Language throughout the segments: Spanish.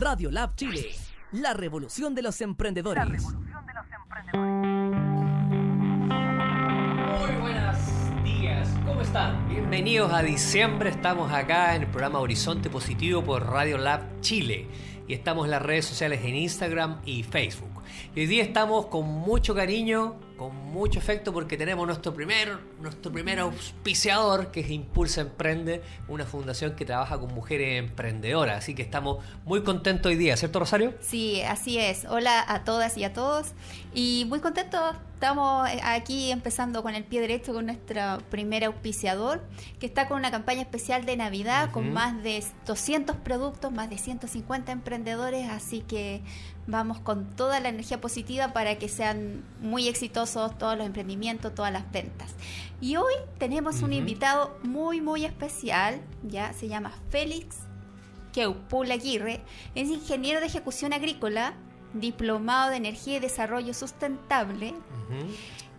Radio Lab Chile, la revolución de los emprendedores. Muy buenos días, ¿cómo están? Bienvenidos a diciembre, estamos acá en el programa Horizonte Positivo por Radio Lab Chile y estamos en las redes sociales en Instagram y Facebook. Y hoy día estamos con mucho cariño, con mucho efecto porque tenemos nuestro primer, nuestro primer auspiciador que es Impulsa Emprende, una fundación que trabaja con mujeres emprendedoras. Así que estamos muy contentos hoy día, ¿cierto Rosario? Sí, así es. Hola a todas y a todos. Y muy contentos, estamos aquí empezando con el pie derecho con nuestro primer auspiciador, que está con una campaña especial de Navidad con más de 200 productos, más de 150 emprendedores, así que vamos con toda la energía positiva para que sean muy exitosos todos los emprendimientos, todas las ventas. Y hoy tenemos un invitado muy, muy especial, ya se llama Félix Keupul Aguirre, es ingeniero de ejecución agrícola, diplomado de energía y desarrollo sustentable.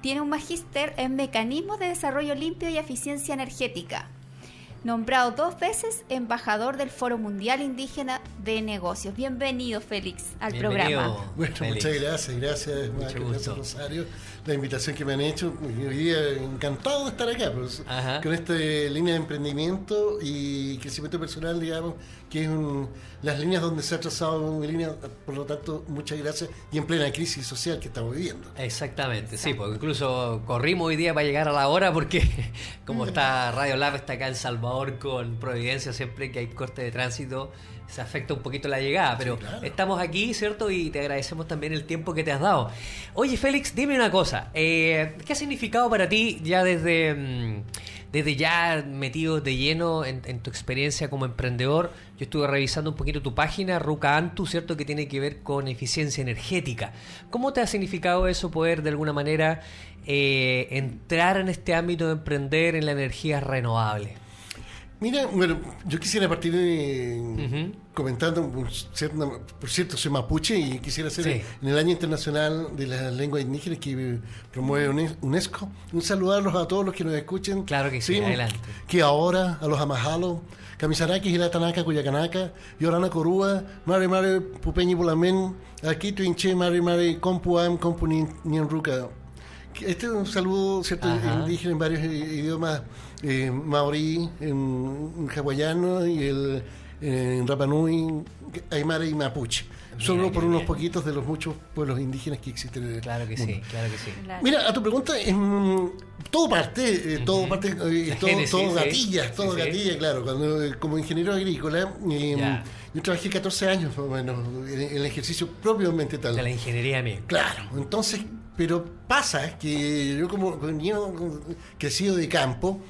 Tiene un magíster en mecanismos de desarrollo limpio y eficiencia energética nombrado dos veces embajador del Foro Mundial Indígena de Negocios. Bienvenido, Félix, al programa. Bueno, muchas gracias, gracias, gracias Rosario, la invitación que me han hecho. Hoy día encantado de estar acá, pues, con esta línea de emprendimiento y crecimiento personal, digamos, que es las líneas donde se ha trazado mi línea, por lo tanto, muchas gracias, y en plena crisis social que estamos viviendo. Exactamente, sí, porque incluso corrimos hoy día para llegar a la hora, porque como está Radio Lab, está acá en Salvador con Providencia, siempre que hay corte de tránsito, se afecta un poquito la llegada, pero estamos aquí, ¿cierto? Y te agradecemos también el tiempo que te has dado. Oye, Félix, dime una cosa, eh, ¿qué ha significado para ti ya desde... Mm, desde ya metido de lleno en, tu experiencia como emprendedor, yo estuve revisando un poquito tu página, Ruca Antu, ¿cierto? Que tiene que ver con eficiencia energética. ¿Cómo te ha significado eso poder de alguna manera eh, entrar en este ámbito de emprender en la energía renovable? Mira, bueno, yo quisiera partir de, comentando, por cierto, soy mapuche y quisiera hacer en el Año Internacional de las Lenguas Indígenas que promueve UNESCO, un saludarlos a todos los que nos escuchen. Claro que sí, adelante. Que ahora, a los amajalos, Kamisarakis, Hilatanaka, Cuyacanaka, Yorana Corúa, Mare Mare Pupeñi Bulamen, Aquí Tuinche, Mare Mare Compuam, Compuni Nienruca. Este es un saludo, ¿cierto? Indígena en varios idiomas eh, maorí, en, hawaiano y el en Rapanui, Aymara y Mapuche. Solo por unos poquitos de los muchos pueblos indígenas que existen en el Claro que sí, claro que sí. Mira, a tu pregunta, todo parte, eh, todo parte, eh, todo, todo gatilla, todo gatilla, claro. Cuando, eh, como ingeniero agrícola, yo trabajé 14 años bueno, en, el ejercicio propiamente tal. De la ingeniería mía. Claro, entonces, pero pasa que yo como niño crecido de campo,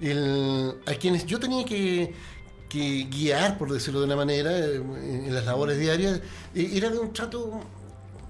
el, a quienes yo tenía que, guiar, por decirlo de una manera, en, las labores diarias, eh, era de un trato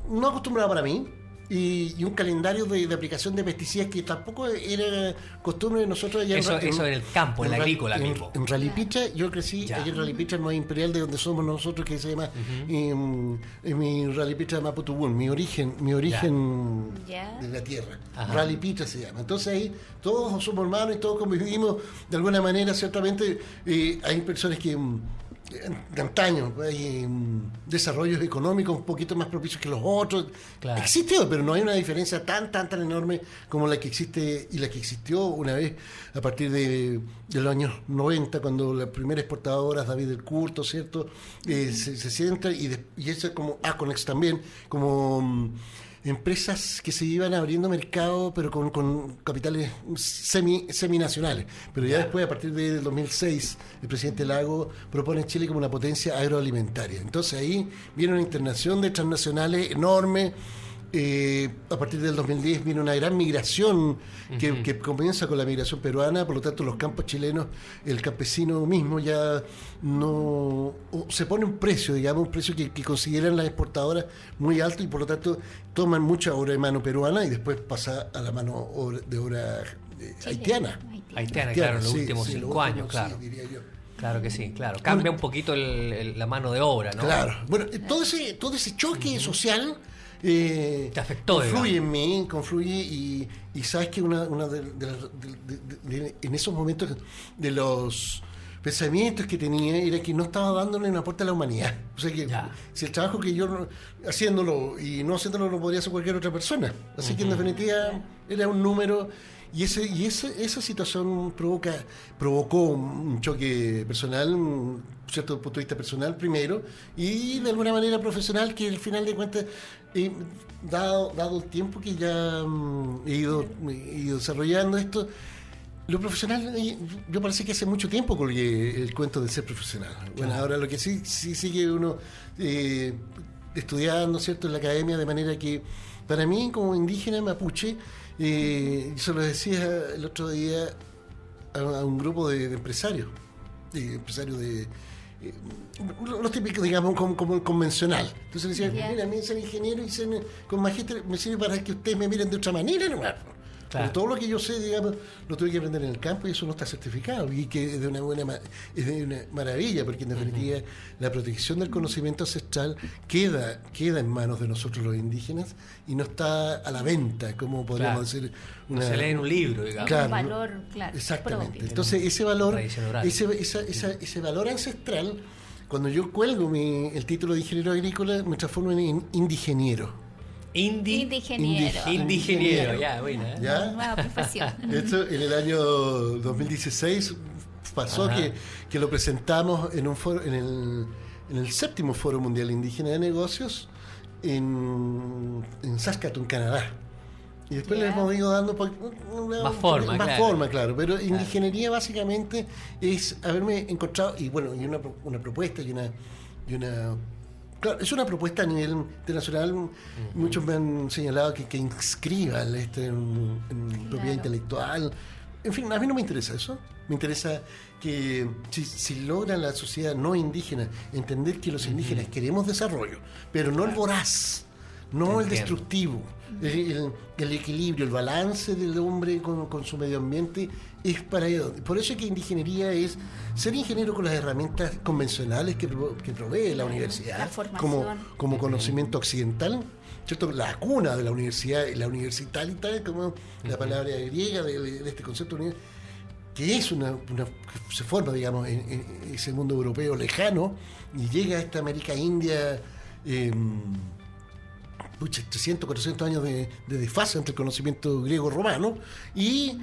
no acostumbrado para mí, y, un calendario de, aplicación de pesticidas que tampoco era costumbre de nosotros allá eso, en, eso en el campo, en, la agrícola en, mismo. En Ralipicha, yo crecí allá en Ralipicha, el imperial de donde somos nosotros, que se llama en, mi Ralipicha Maputubún, mi origen, mi origen de la tierra. Ralipicha se llama. Entonces ahí todos somos hermanos y todos convivimos de alguna manera, ciertamente eh, hay personas que mm, de antaño, hay desarrollos económicos un poquito más propicios que los otros. Claro. Existe, pero no hay una diferencia tan, tan, tan enorme como la que existe y la que existió una vez a partir de, los años 90, cuando la primera exportadora, David del Curto, ¿cierto? Eh, se, sienta y, y eso como Aconex también, como empresas que se iban abriendo mercado, pero con, con capitales semi, seminacionales. Pero ya después, a partir del 2006, el presidente Lago propone Chile como una potencia agroalimentaria. Entonces ahí viene una internación de transnacionales enorme eh, a partir del 2010 viene una gran migración que, comienza con la migración peruana, por lo tanto los campos chilenos, el campesino mismo ya no se pone un precio, digamos, un precio que, consideran las exportadoras muy alto y por lo tanto toman mucha obra de mano peruana y después pasa a la mano de obra eh, haitiana. haitiana. claro, en los últimos cinco años, claro. Claro que sí, claro. Cambia un poquito la mano de obra, ¿no? Claro. Bueno, todo ese, todo ese choque social eh, Te afectó. Confluye en mí, confluye y, y sabes que una, una de, en esos momentos de los pensamientos que tenía era que no estaba dándole un aporte a la humanidad. O sea que si el trabajo que yo haciéndolo y no haciéndolo lo podría hacer cualquier otra persona. Así que en definitiva era un número y ese y ese, esa situación provoca provocó un choque personal, un cierto punto de vista personal primero y de alguna manera profesional que al final de cuentas eh, dado, dado el tiempo que ya mm, he, ido, he ido desarrollando esto lo profesional, yo parece que hace mucho tiempo colgué el cuento de ser profesional. Bueno, ahora lo que sí, sí sigue uno eh, estudiando, ¿cierto?, en la academia, de manera que para mí, como indígena mapuche, eh, yo se lo decía el otro día a, un grupo de, empresarios, de empresarios de. Eh, los típicos, digamos, como, el convencional. Entonces le decía, mira, a mí ser ingeniero y ser con magíster me sirve para que ustedes me miren de otra manera, ¿no? Todo lo que yo sé, digamos, lo tuve que aprender en el campo y eso no está certificado. Y que es de una buena es de una maravilla, porque en definitiva la protección del conocimiento ancestral queda, queda en manos de nosotros los indígenas y no está a la venta, como podríamos decir. no se lee en un libro, digamos. un valor, claro. Exactamente. Entonces, ese valor, ese, esa, ese valor ancestral, cuando yo cuelgo mi, el título de ingeniero agrícola, me transformo en indigeniero. Indi, indigeniero. Indigeniero, ya, bueno. ¿eh? ¿Ya? Nueva profesión. Esto en el año 2016 pasó que, que, lo presentamos en un foro, en el, en el séptimo Foro Mundial Indígena de Negocios en, en Saskatoon, Canadá. Y después le hemos ido dando más forma, más forma, claro. Pero ingeniería básicamente es haberme encontrado, y bueno, y una, una propuesta y una, y una Claro, es una propuesta a nivel internacional. Muchos me han señalado que, que inscriba este, en, propiedad intelectual. En fin, a mí no me interesa eso. Me interesa que si, si logra la sociedad no indígena entender que los indígenas queremos desarrollo, pero no el voraz, no el destructivo, el, el, equilibrio, el balance del hombre con, con su medio ambiente es para ello. Por eso es que ingeniería es ser ingeniero con las herramientas convencionales que, que provee la universidad, como, como conocimiento occidental, ¿cierto? La cuna de la universidad, la universitalita, como la palabra griega de, este concepto que es una, que se forma, digamos, en, ese mundo europeo lejano y llega a esta América India. Eh, 300, 400 años de, de desfase entre el conocimiento griego-romano y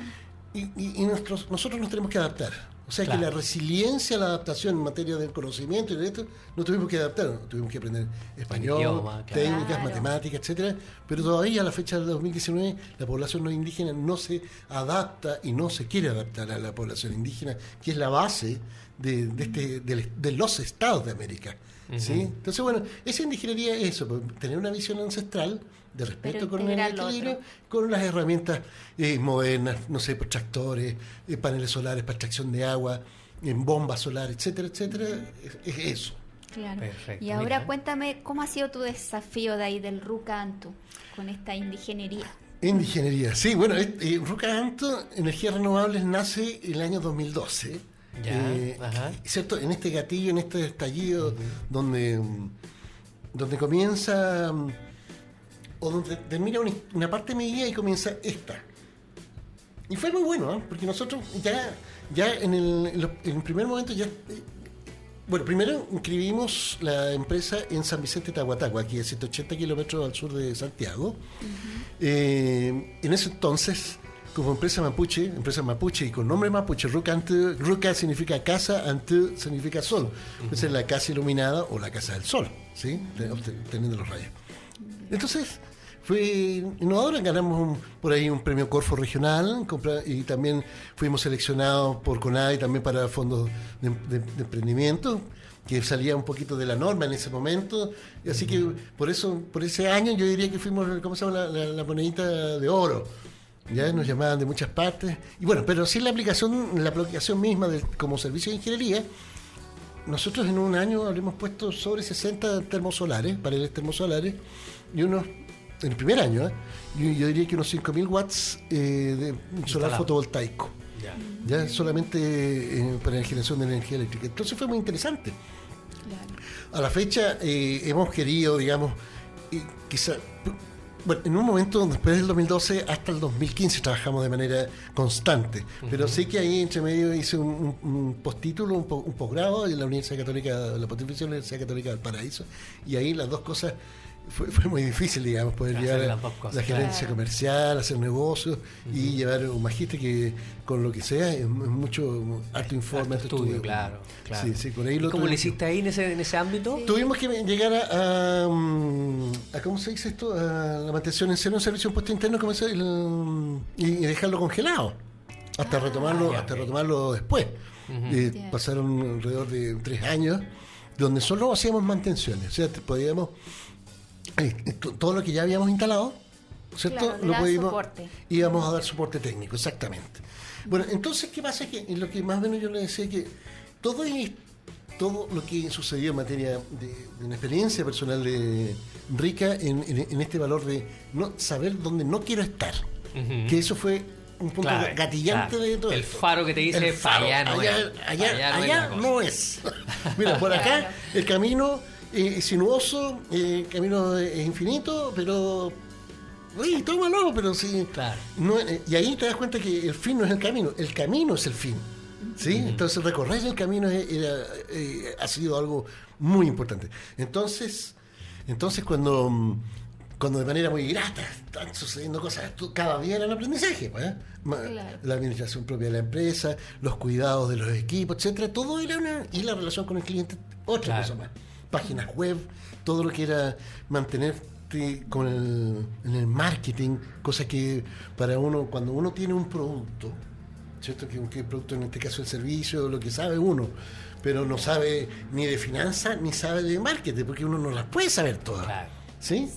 y, nosotros nos tenemos que adaptar. O sea que la resiliencia, la adaptación en materia del conocimiento y de esto, nos tuvimos que adaptar, tuvimos que aprender español, técnicas, matemáticas, etcétera, pero todavía a la fecha del 2019 la población no indígena no se adapta y no se quiere adaptar a la población indígena, que es la base de, este, de, los estados de América. ¿Sí? Entonces, bueno, esa indigenería es eso, pues, tener una visión ancestral de respeto con el equilibrio, con las herramientas eh, modernas, no sé, pues, tractores, eh, paneles solares para extracción de agua, en bombas solares, etcétera, etcétera, es, eso. Claro. Y ahora cuéntame, ¿cómo ha sido tu desafío de ahí del Rucanto con esta indigenería? Indigenería, sí, bueno, eh, Rucanto, Energías Renovables, nace en el año 2012. Ya, ¿Cierto? En este gatillo, en este estallido, donde, donde comienza o donde termina una, parte de mi vida y comienza esta. Y fue muy bueno, ¿eh? porque nosotros ya, ya en, el, en, primer momento ya... Eh, bueno, primero inscribimos la empresa en San Vicente Tahuatagua, aquí a 180 kilómetros al sur de Santiago. Eh, en ese entonces, como empresa mapuche, empresa mapuche y con nombre mapuche, Ruca, Ruca significa casa, Ante significa sol. Esa es la casa iluminada o la casa del sol, ¿sí? Teniendo los rayos. Entonces, fue innovador, ganamos por ahí un premio Corfo regional y también fuimos seleccionados por CONADI también para fondos de, emprendimiento que salía un poquito de la norma en ese momento, así que por eso, por ese año yo diría que fuimos, ¿cómo se llama? La, monedita de oro. Ya nos llamaban de muchas partes. Y bueno, pero sin la aplicación, la aplicación misma como servicio de ingeniería, nosotros en un año habremos puesto sobre 60 termosolares, paneles termosolares, y unos en el primer año, ¿eh? yo, diría que unos 5.000 watts eh, de solar fotovoltaico. Ya, solamente eh, para la generación de energía eléctrica. Entonces fue muy interesante. A la fecha hemos querido, digamos, quizá bueno, en un momento, después del 2012 hasta el 2015 trabajamos de manera constante, pero sé que ahí entre medio hice un, postítulo, un, posgrado en la Universidad Católica, la Pontificia Universidad Católica del Paraíso, y ahí las dos cosas fue, fue, muy difícil, digamos, poder llevar la gerencia comercial, hacer negocios y llevar un magíster que con lo que sea es, mucho alto informe, alto estudio, Claro, claro. Sí, ¿Cómo lo hiciste ahí en ese, en ese ámbito? Tuvimos que llegar a, mm, a, ¿cómo se dice esto? A la mantención en cero en servicio puesto interno como y, dejarlo congelado hasta ah, retomarlo, hasta retomarlo después. Eh, pasaron alrededor de tres años donde solo hacíamos mantenciones, o sea, podíamos todo lo que ya habíamos instalado, ¿cierto? lo pudimos, íbamos a dar soporte técnico, exactamente. Bueno, entonces, ¿qué pasa? Que lo que más o menos yo le decía que todo, todo lo que sucedió en materia de, una experiencia personal de, rica en, este valor de no saber dónde no quiero estar, que eso fue un punto gatillante de todo El faro que te dice, allá no allá, allá, no es. Mira, por acá el camino eh, sinuoso, eh, camino es infinito, pero. Uy, tómalo, pero sí. Claro. Eh, y ahí te das cuenta que el fin no es el camino, el camino es el fin. ¿Sí? Entonces recorrer el camino eh, ha sido algo muy importante. Entonces, entonces cuando, cuando de manera muy grata están sucediendo cosas, cada día era un aprendizaje, pues, la administración propia de la empresa, los cuidados de los equipos, etcétera, todo era una y la relación con el cliente otra cosa más páginas web, todo lo que era mantenerte con el, en el marketing, cosa que para uno, cuando uno tiene un producto, ¿cierto? Que, que producto en este caso el servicio, lo que sabe uno, pero no sabe ni de finanzas ni sabe de marketing, porque uno no las puede saber todas. ¿Sí?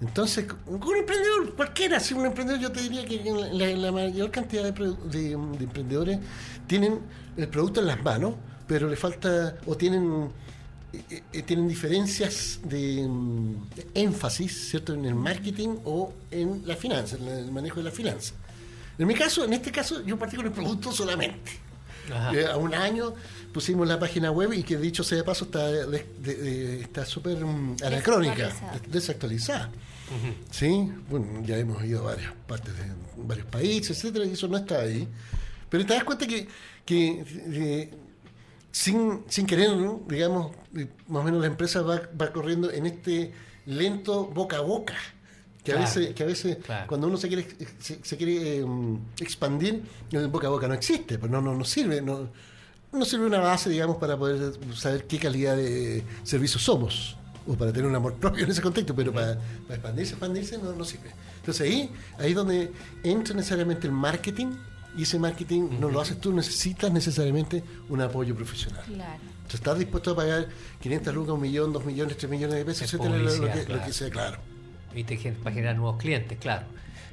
Entonces, un emprendedor, cualquiera, si un emprendedor, yo te diría que la, mayor cantidad de, de, emprendedores tienen el producto en las manos, pero le falta, o tienen eh, eh, tienen diferencias de, énfasis, ¿cierto?, en el marketing o en la finanza, en el manejo de la finanza. En mi caso, en este caso, yo partí con el producto solamente. Eh, a un año pusimos la página web y que dicho sea de paso está está súper mm, anacrónica, desactualizada. Sí, bueno, ya hemos ido a varias partes de varios países, etcétera, y eso no está ahí. Pero te das cuenta que, que sin, sin querer, digamos, más o menos la empresa va, va corriendo en este lento boca a boca. Que a veces, que a veces cuando uno se quiere, se, quiere em, expandir, el boca a boca no existe, pues no, no, no sirve, no, no sirve una base, digamos, para poder saber qué calidad de servicio somos, o para tener un amor propio en ese contexto, pero para, para expandirse, expandirse no, no sirve. Entonces ahí, ahí es donde entra necesariamente el marketing y ese marketing no lo haces tú, necesitas necesariamente un apoyo profesional. Claro. Entonces, estás dispuesto a pagar 500 lucas, un millón, dos millones, tres millones de pesos, etcétera, lo, que, sea, claro. Y te, para generar nuevos clientes, claro.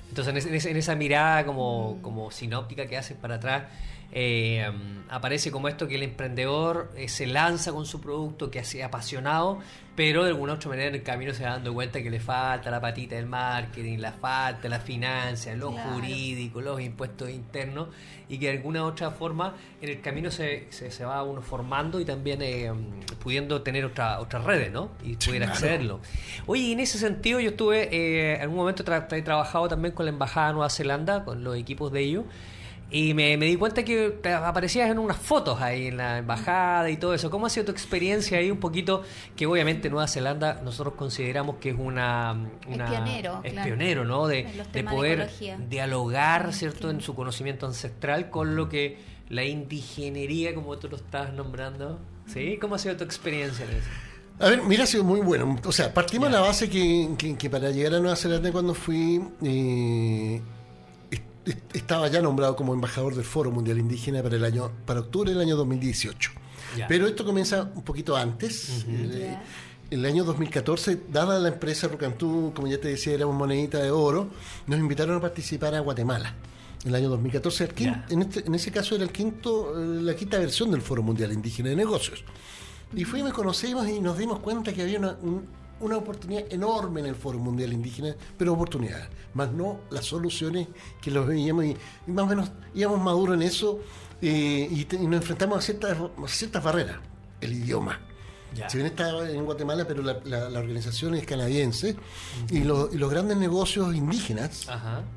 Entonces, en, esa mirada como, como sinóptica que haces para atrás, eh, aparece como esto que el emprendedor eh, se lanza con su producto, que ha apasionado, pero de alguna otra manera en el camino se va dando cuenta que le falta la patita del marketing, la falta la financia, lo jurídico, los impuestos internos, y que de alguna otra forma en el camino se, se, va uno formando y también eh, pudiendo tener otra, otras redes, ¿no? Y poder accederlo. Oye, en ese sentido yo estuve, en algún momento he trabajado también con la Embajada de Nueva Zelanda, con los equipos de ellos, y me, di cuenta que aparecías en unas fotos ahí en la embajada y todo eso. ¿Cómo ha sido tu experiencia ahí un poquito? Que obviamente Nueva Zelanda nosotros consideramos que es una... es pionero. Es pionero, ¿no? De, poder dialogar, ¿cierto? En su conocimiento ancestral con lo que la indigenería, como tú lo estás nombrando. ¿Sí? ¿Cómo ha sido tu experiencia en eso? A ver, mira, ha sido muy bueno. O sea, partimos de la base que, que, para llegar a Nueva Zelanda cuando fui... Eh, estaba ya nombrado como embajador del Foro Mundial Indígena para el año para octubre del año 2018. Pero esto comienza un poquito antes. En el año 2014, dada la empresa Rucantú, como ya te decía, era una monedita de oro, nos invitaron a participar a Guatemala. En el año 2014, en, este, en ese caso era el quinto, eh, la quinta versión del Foro Mundial Indígena de Negocios. Y fuimos, conocimos y nos dimos cuenta que había una, una oportunidad enorme en el Foro Mundial Indígena, pero oportunidades, más no las soluciones que los veíamos y, más o menos íbamos maduros en eso eh, y, nos enfrentamos a ciertas, ciertas barreras, el idioma. Si bien está en Guatemala, pero la, organización es canadiense y, los grandes negocios indígenas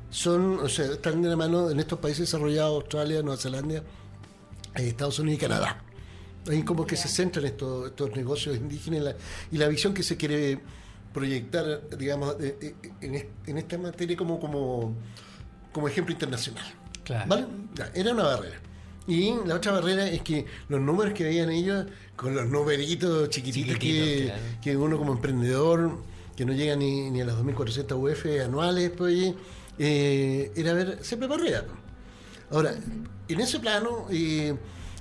son, o sea, están de la mano en estos países desarrollados, Australia, Nueva Zelanda, eh, Estados Unidos y Canadá. Ahí como que se centran estos, estos negocios indígenas y la, visión que se quiere proyectar, digamos, en, esta materia como, como, como ejemplo internacional. ¿Vale? era una barrera. Y la otra barrera es que los números que veían ellos, con los numeritos chiquititos que, que, uno como emprendedor, que no llega ni, ni a las 2.400 UF anuales, pues, eh, era ver, siempre barrera. Ahora, en ese plano, eh,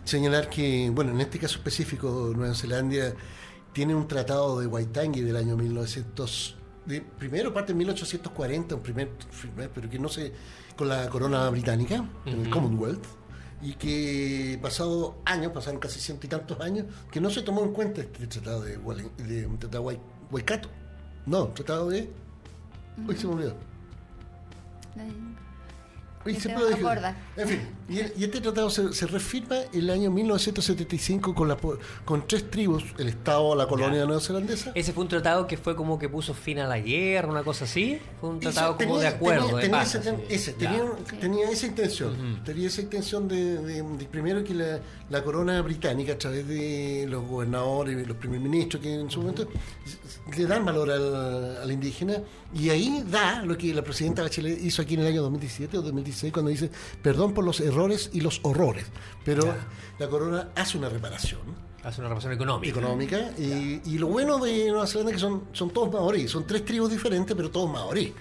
señalar que, bueno, en este caso específico, Nueva Zelanda tiene un tratado de Waitangi del año 1900, de, primero parte en 1840, un primer, pero que no sé, con la corona británica, en el Commonwealth, y que pasado años, pasaron casi ciento y tantos años, que no se tomó en cuenta este tratado de, de, tratado Waikato. No, tratado de... Se me olvidó. Y se puede En fin, y, este tratado se, se, refirma el año 1975 con, la, con tres tribus, el Estado, la colonia neozelandesa. Ese fue un tratado que fue como que puso fin a la guerra, una cosa así. Fue un tratado como de acuerdo. Tenía, ese, tenía, esa intención. Tenía esa intención de, primero que la, la, corona británica, a través de los gobernadores y los primer ministros que en su momento le dan valor al, al indígena y ahí da lo que la presidenta Bachelet hizo aquí en el año 2017 o 2016 cuando dice perdón por los errores y los horrores. Pero la corona hace una reparación. Hace una reparación económica. Económica. Y, lo bueno de Nueva Zelanda es que son, son todos maorí. Son tres tribus diferentes, pero todos maorí.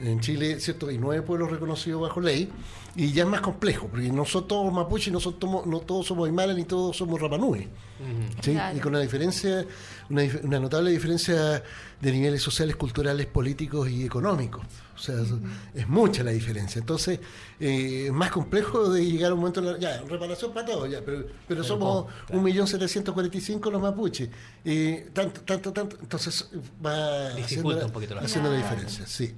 En Chile, ¿cierto? Hay nueve pueblos reconocidos bajo ley. Y ya es más complejo, porque no son todos mapuche, no, son no todos somos aymara, ni todos somos rapanui. Y con una diferencia, una, notable diferencia de niveles sociales, culturales, políticos y económicos. O sea, es mucha la diferencia. Entonces, eh, es más complejo de llegar a un momento, ya, reparación para todos, ya, pero, pero somos 1.745.000 los mapuches. Y tanto, tanto, tanto, entonces va haciendo, la, haciendo la diferencia, sí.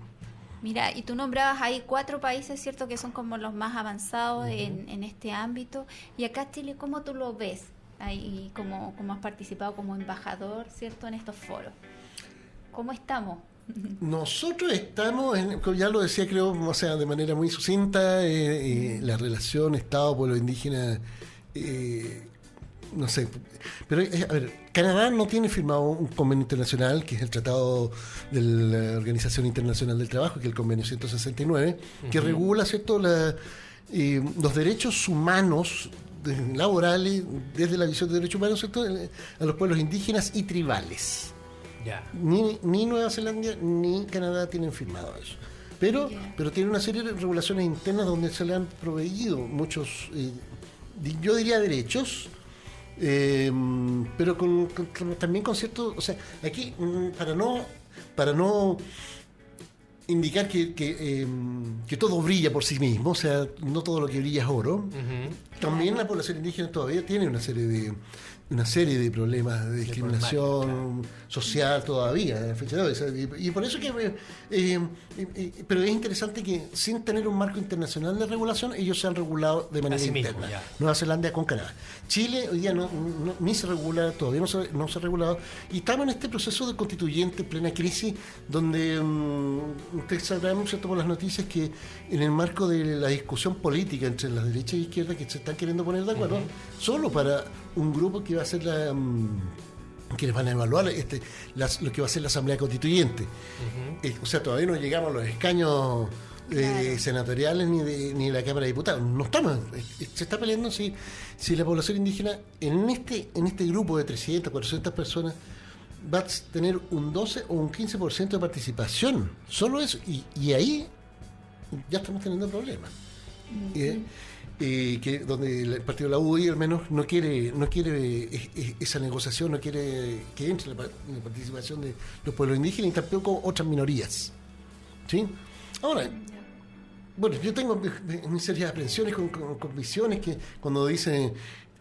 Mira, y tú nombrabas ahí cuatro países, ¿cierto?, que son como los más avanzados en, en, este ámbito. Y acá Chile, ¿cómo tú lo ves? Ahí, como, como has participado como embajador, ¿cierto?, en estos foros. ¿Cómo estamos? Nosotros estamos, en, ya lo decía creo, o sea, de manera muy sucinta, eh, eh, la relación Estado-pueblo indígena eh, no sé, pero eh, a ver, Canadá no tiene firmado un convenio internacional, que es el Tratado de la Organización Internacional del Trabajo, que es el convenio 169, que regula ¿cierto? La, eh, los derechos humanos laborales desde la visión de derechos humanos ¿cierto? a los pueblos indígenas y tribales. Ni, ni Nueva Zelanda ni Canadá tienen firmado eso. Pero, pero tiene una serie de regulaciones internas donde se le han proveído muchos, eh, yo diría derechos, eh, pero con, también con cierto, o sea, aquí mm, para no para no indicar que, que, em, que, todo brilla por sí mismo, o sea, no todo lo que brilla es oro, también la población indígena todavía tiene una serie de, una serie de problemas de discriminación social todavía, y, por eso que... Eh, eh, pero es interesante que sin tener un marco internacional de regulación, ellos se han regulado de manera interna. Nueva Zelanda con Canadá. Chile hoy día no, ni se regula, todavía no se, no se ha regulado, y estamos en este proceso de constituyente, plena crisis, donde um, ustedes sabrán, ¿cierto? por las noticias, que en el marco de la discusión política entre las derechas y izquierdas que se están queriendo poner de acuerdo, solo para un grupo que va a ser la... Mm, que les van a evaluar este, lo que va a ser la Asamblea Constituyente. Eh, o sea, todavía no llegamos a los escaños eh, senatoriales ni de, ni la Cámara de Diputados. No estamos. Eh, se está peleando si, si la población indígena en este, en este grupo de 300, 400 personas va a tener un 12 o un 15% de participación. Solo eso. Y, y ahí ya estamos teniendo problemas que donde el partido de la UDI al menos no quiere no quiere esa negociación, no quiere que entre la, participación de los pueblos indígenas y tampoco otras minorías. ¿Sí? Ahora, bueno, yo tengo mis serias aprensiones con, con, visiones que cuando dicen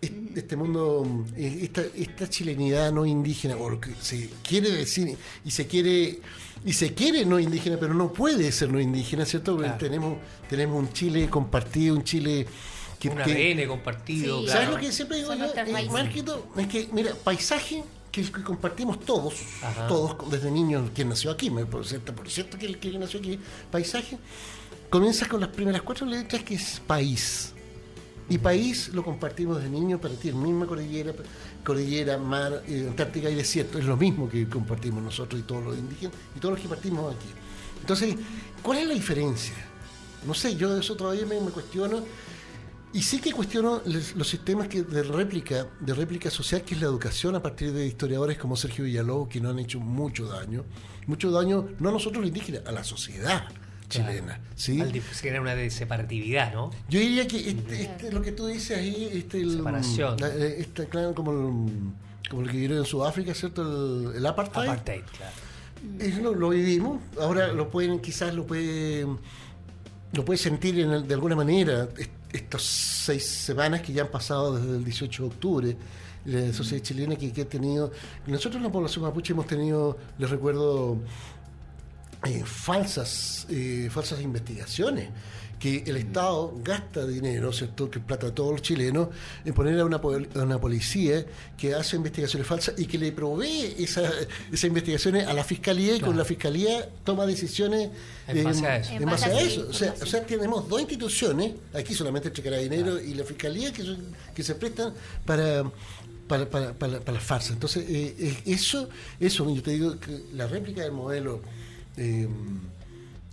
este mundo, esta, esta chilenidad no indígena, porque se quiere decir y se quiere y se quiere no indígena, pero no puede ser no indígena, ¿cierto? Tenemos, tenemos un Chile compartido, un Chile que... Un ADN compartido. ¿Sabes lo que siempre digo yo? es que, mira, paisaje, que, compartimos todos, todos desde niños, quien nació aquí, por cierto, por cierto que el que nació aquí, paisaje, comienza con las primeras cuatro letras que es país. Y país lo compartimos desde niño para ti, misma cordillera, cordillera, mar, eh, Antártica y desierto, es lo mismo que compartimos nosotros y todos los indígenas y todos los que partimos aquí. Entonces, ¿cuál es la diferencia? No sé, yo de eso todavía me, me cuestiono y sí que cuestiono los sistemas que de réplica, de réplica social, que es la educación a partir de historiadores como Sergio Villalobos, que nos han hecho mucho daño, mucho daño no a nosotros los indígenas, a la sociedad chilena. ¿sí? Al generar una separatividad, ¿no? Yo diría que este, este, lo que tú dices ahí, este, el, separación, eh, este, claro, como el, como el que vivieron en Sudáfrica, ¿cierto? El, apartheid. Apartheid, claro. Eso lo, vivimos, ahora lo pueden, quizás lo pueden lo puede sentir de alguna manera estas seis semanas que ya han pasado desde el 18 de octubre, la sociedad chilena que, ha tenido, nosotros en la población mapuche hemos tenido, les recuerdo, eh, falsas, eh, falsas investigaciones que el Estado gasta dinero, ¿cierto?, que plata de todos los chilenos, en poner a una, una policía que hace investigaciones falsas y que le provee esas investigaciones a la fiscalía y con la fiscalía toma decisiones en base a eso. En base a eso. O sea, o sea, tenemos dos instituciones, aquí solamente entre Carabineros y la fiscalía, que, que se prestan para para, para, para, la farsa. Entonces, eh, eso, eso, yo te digo que la réplica del modelo eh,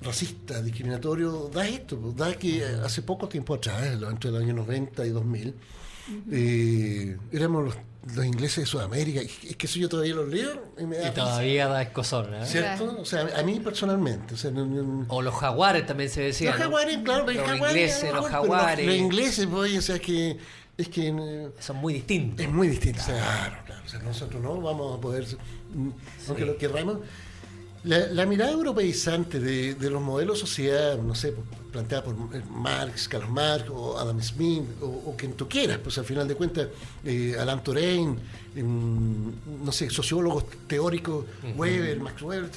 racista, discriminatorio, da esto, pues, da que hace poco tiempo atrás, entre el año 90 y 2000, eh, éramos los, ingleses de Sudamérica, es que eso yo todavía los leo y me da... Y todavía da escosor. ¿Cierto? O sea, a mí personalmente. O, los jaguares también se decía. Los jaguares, claro, los, ingleses, los jaguares. Los, ingleses, pues, o sea, que... Es que... Eh, Son muy distintos. Es muy distinto, claro, claro. O sea, nosotros no vamos a poder... Aunque lo querramos la, mirada europeizante de, los modelos de sociedad, no sé, planteada por Marx, Karl Marx o Adam Smith o, quien tú quieras, pues al final de cuentas, eh, Alan Turing, em, no sé, sociólogos teóricos, Weber, Max Weber,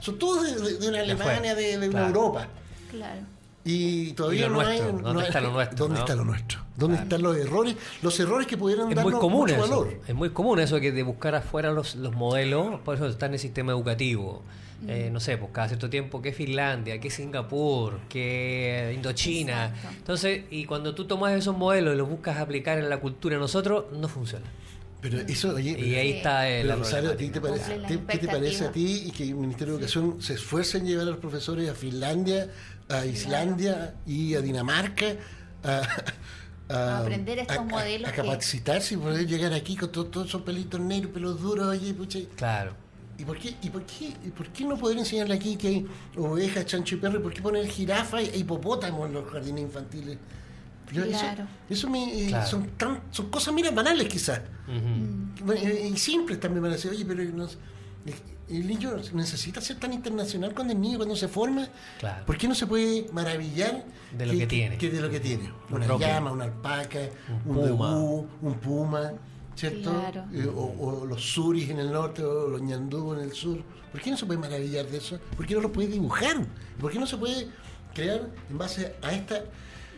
son todos de, una Alemania, de, una Europa. Claro. Y todavía no hay. ¿Dónde está lo nuestro? ¿Dónde está lo nuestro? ¿Dónde están los errores? Los errores que pudieran dar mucho valor. Es muy común eso que de buscar afuera los, los modelos, por eso está en el sistema educativo. Eh, no sé, pues cada cierto tiempo, que Finlandia, que Singapur, que Indochina. Entonces, y cuando tú tomas esos modelos y los buscas aplicar en la cultura de nosotros, no funciona. Pero eso, oye, y ahí está el. ¿qué te parece a ti y que el Ministerio de Educación se esfuerce en llevar a los profesores a Finlandia, a Islandia y a Dinamarca a, aprender estos modelos. A, capacitarse y poder llegar aquí con todos esos pelitos negros, pelos duros, oye, pucha. Claro. ¿Y por qué, y por qué, y por qué no poder enseñarle aquí que hay ovejas, chancho y perro? ¿Y por qué poner jirafa e hipopótamos en los jardines infantiles? claro. Eso, me, eh, son, son cosas, mira, banales quizás. Eh, y simples también van a decir, oye, pero no, el niño necesita ser tan internacional cuando es niño, cuando se forma. ¿Por qué no se puede maravillar de lo que, tiene? de lo que tiene. Una llama, una alpaca, un, un un puma. ¿cierto? Eh, o, los suris en el norte o los ñandú en el sur. ¿Por qué no se puede maravillar de eso? ¿Por qué no lo puede dibujar? ¿Por qué no se puede crear en base a esta,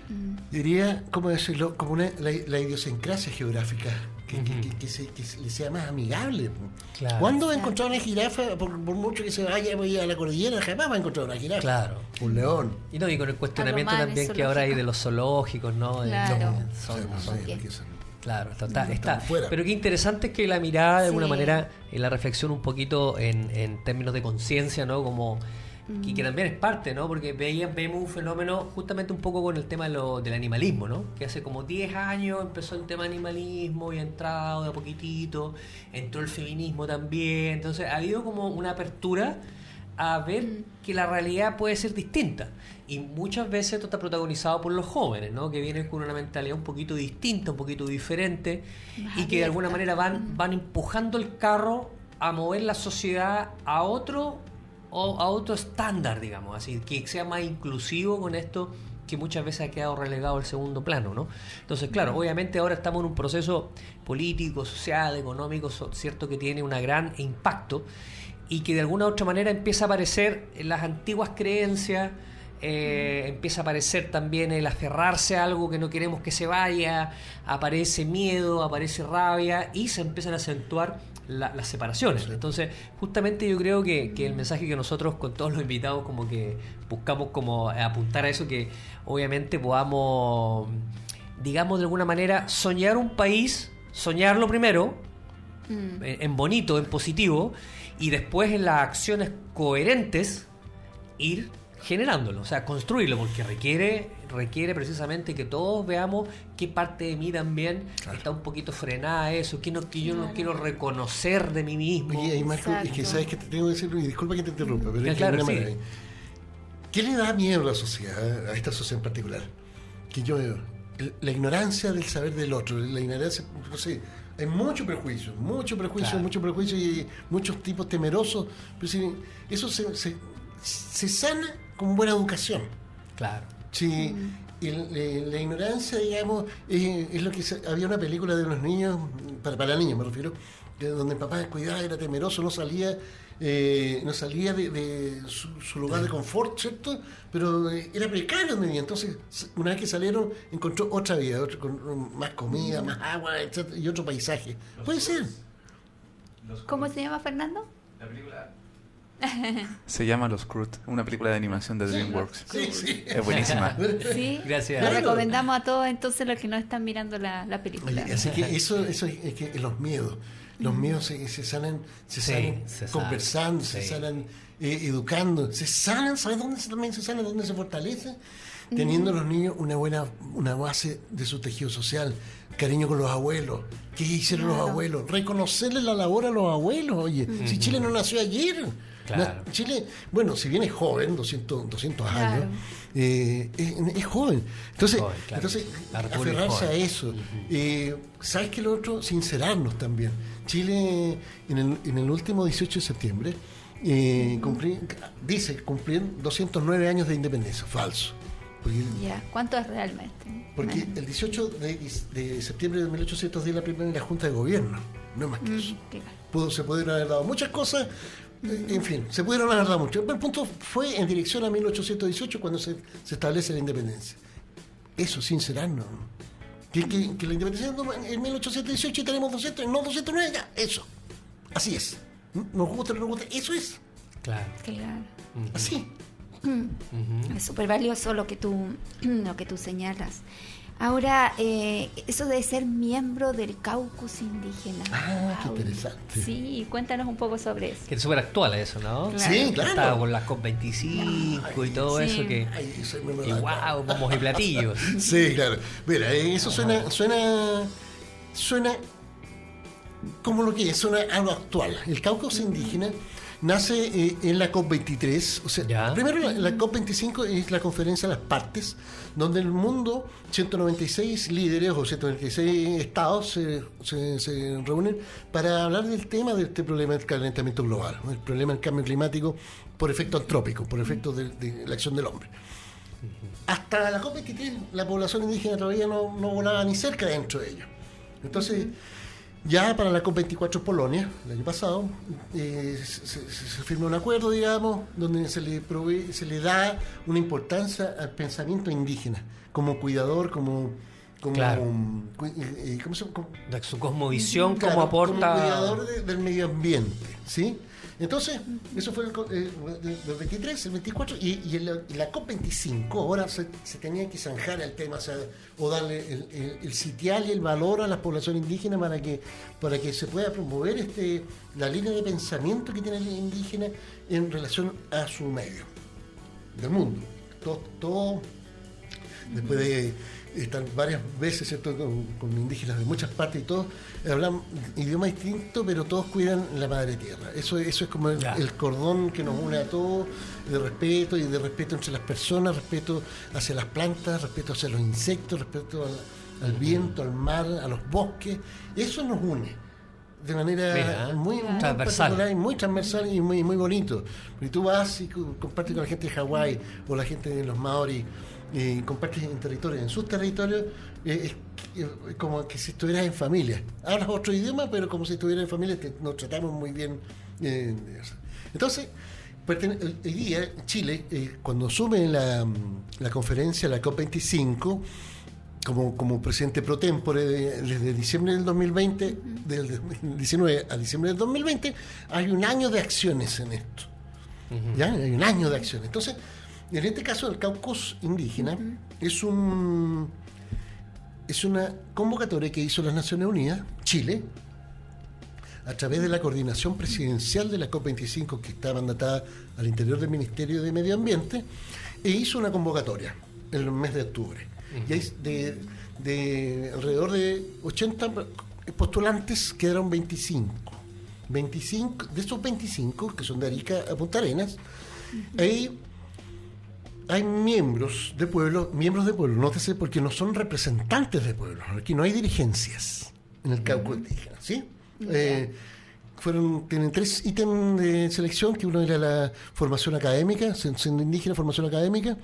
mm. diría, ¿cómo decirlo? Como una, la, idiosincrasia geográfica. Que, le sea más amigable. ¿Cuándo va a encontrar una jirafa? Por, mucho que se vaya a la cordillera, jamás va a encontrar una jirafa. Claro. Un león. Y no, y con el cuestionamiento también que ahora hay de los zoológicos, ¿no? Claro. Claro, está, está, Pero qué interesante es que la mirada, de alguna manera, en la reflexión un poquito en, en términos de conciencia, ¿no? Como y que también es parte, ¿no? Porque veían, vemos un fenómeno justamente un poco con el tema del animalismo, ¿no? Que hace como 10 años empezó el tema animalismo y ha entrado de a poquitito, entró el feminismo también, entonces ha habido como una apertura a ver que la realidad puede ser distinta. Y muchas veces esto está protagonizado por los jóvenes, ¿no? que vienen con una mentalidad un poquito distinta, un poquito diferente, y que de alguna manera van, van empujando el carro a mover la sociedad a otro o a otro estándar, digamos, así que sea más inclusivo con esto que muchas veces ha quedado relegado al segundo plano, ¿no? Entonces, claro, obviamente ahora estamos en un proceso político, social, económico, cierto que tiene un gran impacto y que de alguna u otra manera empieza a aparecer las antiguas creencias, eh, empieza a aparecer también el aferrarse a algo que no queremos que se vaya, aparece miedo, aparece rabia y se empiezan a acentuar las separaciones. Entonces, justamente yo creo que, que, el mensaje que nosotros con todos los invitados como que buscamos como apuntar a eso, que obviamente podamos, digamos de alguna manera, soñar un país, soñarlo primero, mm. en bonito, en positivo, y después en las acciones coherentes ir generándolo, o sea, construirlo, porque requiere, requiere precisamente que todos veamos qué parte de mí también está un poquito frenada eso, que, no, que yo no quiero reconocer de mí mismo. Oye, Marco, es que sabes que te tengo que decir, y disculpa que te interrumpa, pero es claro, que ¿Qué le da miedo a la sociedad, a esta sociedad en particular? Que yo veo, la ignorancia del saber del otro, la ignorancia, no sé, hay mucho prejuicio, mucho prejuicio, mucho prejuicio y muchos tipos temerosos. Pero eso se, se, se sana con buena educación. Claro. Sí, y la, ignorancia, digamos, es, lo que había una película de unos niños, para, para niños me refiero, donde el papá descuidaba, era temeroso, no salía, eh, no salía de, su, lugar de confort, ¿cierto? Pero eh, era precario donde vivía. Entonces, una vez que salieron, encontró otra vida, con más comida, más agua, etc., y otro paisaje. Puede ser. ¿Cómo se llama Fernando? La película se llama Los Crut, una película de animación de DreamWorks. Sí, sí. Es buenísima. Sí, gracias. Lo recomendamos a todos entonces los que no están mirando la, película. así que eso, eso es, que los miedos. Los miedos se, se sanan, se sanan conversando, se sanan eh, educando, se sanan, ¿sabes dónde también se sanan? ¿Dónde se fortalece? Teniendo los niños una buena una base de su tejido social, cariño con los abuelos. ¿Qué hicieron los abuelos? Reconocerle la labor a los abuelos, oye. Si Chile no nació ayer. Chile, bueno, si bien es joven, 200, 200 años, eh, es, joven. Entonces, entonces aferrarse a eso. Eh, ¿Sabes qué lo otro? Sincerarnos también. Chile, en el, en el último 18 de septiembre, eh, dice cumplir 209 años de independencia. Falso. ¿Cuánto es realmente? Porque el 18 de, septiembre de 1810 la primera Junta de Gobierno, no es más que mm, eso. se pudieron haber dado muchas cosas, en fin, se pudieron dado mucho. El punto fue en dirección a 1818 cuando se, establece la independencia. Eso, sincerarnos. Que, que, la independencia en 1818 y tenemos 200, no 209, ya, eso. Así es. Nos gusta no nos gusta, eso es. Claro. Claro. Así. Es súper valioso lo que tú, lo que tú señalas. Ahora, eh, eso de ser miembro del caucus indígena. Ah, qué interesante. Sí, cuéntanos un poco sobre eso. Que es súper actual eso, ¿no? Sí, claro. Estaba con las COP25 y todo eso que... y wow, bombos y platillos. sí, claro. Mira, eh, eso suena, suena, suena como lo que es, suena algo actual. El caucus indígena nace eh, en la COP23. O sea, primero la, COP25 es la conferencia de las partes, donde el mundo, 196 líderes o 196 estados se, se, reúnen para hablar del tema de este problema del calentamiento global, el problema del cambio climático por efecto antrópico, por efecto de, la acción del hombre. Hasta la COP23 la población indígena todavía no, no volaba ni cerca dentro de ellos. Entonces, ya para la COP24 Polonia, el año pasado, eh, se, firmó un acuerdo, digamos, donde se le, provee, se le da una importancia al pensamiento indígena, como cuidador, como... como, claro. Eh, ¿cómo se, Su cosmovisión, como aporta... Como cuidador del medio ambiente, ¿sí? Entonces, eso fue el, eh, 23, el 24, y, la COP25 ahora se, tenía que zanjar el tema, o, darle el, sitial y el valor a la población indígena para que, para que se pueda promover este, la línea de pensamiento que tiene el indígena en relación a su medio del mundo. Todo después de están varias veces ¿cierto? Con, indígenas de muchas partes y todos hablan idioma distinto, pero todos cuidan la madre tierra. Eso, eso es como el, cordón que nos une a todos, de respeto y de respeto entre las personas, respeto hacia las plantas, respeto hacia los insectos, respeto al, viento, al mar, a los bosques. Eso nos une de manera muy, transversal. y muy transversal y muy, muy bonito. Y tú vas y compartes con la gente de Hawái o la gente de los Maori y compartes en territorio, en sus territorios, eh, es, como que si estuvieras en familia. Hablas otro idioma, pero como si estuvieras en familia, nos tratamos muy bien. Eh, entonces, hoy día Chile, eh, cuando asume la, la conferencia, la COP25, como, como presidente pro tempore desde diciembre del 2020, del 19 a diciembre del 2020, hay un año de acciones en esto. ¿Ya? Hay un año de acciones. Entonces, en este caso, el caucus indígena es un es una convocatoria que hizo las Naciones Unidas, Chile, a través de la coordinación presidencial de la COP25 que está mandatada al interior del Ministerio de Medio Ambiente, e hizo una convocatoria en el mes de octubre. Y hay de, alrededor de 80 postulantes quedaron 25. 25 de esos 25, que son de Arica a Punta Arenas, ahí hay miembros de pueblo, miembros de pueblo, nótese, porque no son representantes de pueblo. Aquí no hay dirigencias en el Cauco indígena, ¿sí? Eh, fueron, tienen tres ítems de selección, que uno era la formación académica, siendo indígena, formación académica,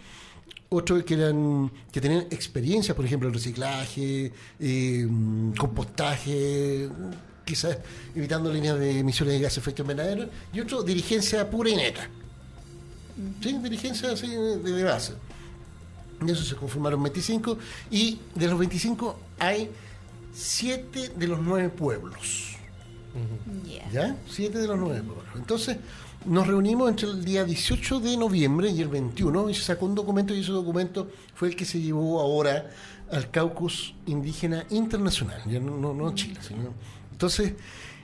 otro que eran que tenían experiencia, por ejemplo, en reciclaje, eh, compostaje, quizás evitando líneas de emisiones de gases efecto invernadero, y otro dirigencia pura y neta. ¿Sí? dirigencia así de, base. De eso se conformaron 25 y de los 25 hay 7 de los 9 pueblos. ¿Ya? 7 de los 9 pueblos. Entonces, nos reunimos entre el día 18 de noviembre y el 21 y se sacó un documento y ese documento fue el que se llevó ahora al Caucus Indígena Internacional, ya no, no, Chile. Sino, entonces,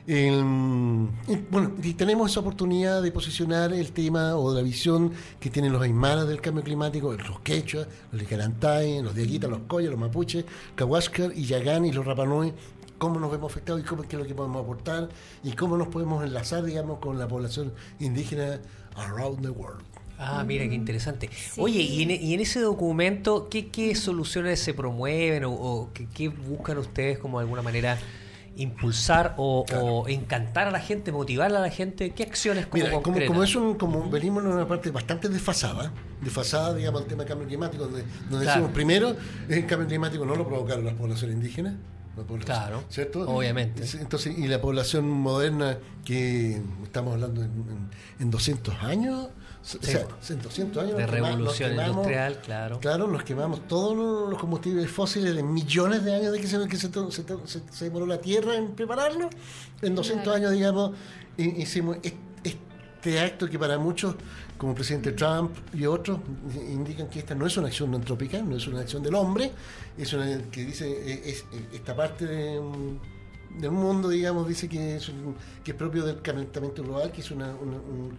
bueno, y tenemos esa oportunidad de posicionar el tema o la visión que tienen los aymaras del cambio climático, los quechua, los licarantay, los diaguitas, los coyas, los mapuches, cahuáscar y yagán y los rapanui, cómo nos vemos afectados y cómo, qué es lo que podemos aportar y cómo nos podemos enlazar, digamos, con la población indígena around the world. Ah, mira, qué interesante. Oye, y en, y en, ese documento, ¿qué, qué soluciones se promueven o, o qué, qué, buscan ustedes como de alguna manera impulsar o, encantar a la gente, motivar a la gente? ¿Qué acciones como Mira, como, como, es un, como venimos en una parte bastante desfasada, desfasada, digamos, el tema del cambio climático, donde, decimos primero, el cambio climático no lo provocaron las poblaciones indígenas, claro, ¿cierto? Obviamente. Entonces, y la población moderna que estamos hablando en, en 200 años, o sea, en 200 años de revolución industrial, claro. Claro, nos quemamos todos los combustibles fósiles de millones de años de que se, que se, demoró la Tierra en prepararlo. En 200 años, digamos, hicimos este acto que para muchos, como el presidente Trump y otros, indican que esta no es una acción antrópica, no es una acción del hombre, es una que dice es esta parte de del mundo, digamos, dice que es, que es propio del calentamiento global, que es una, un,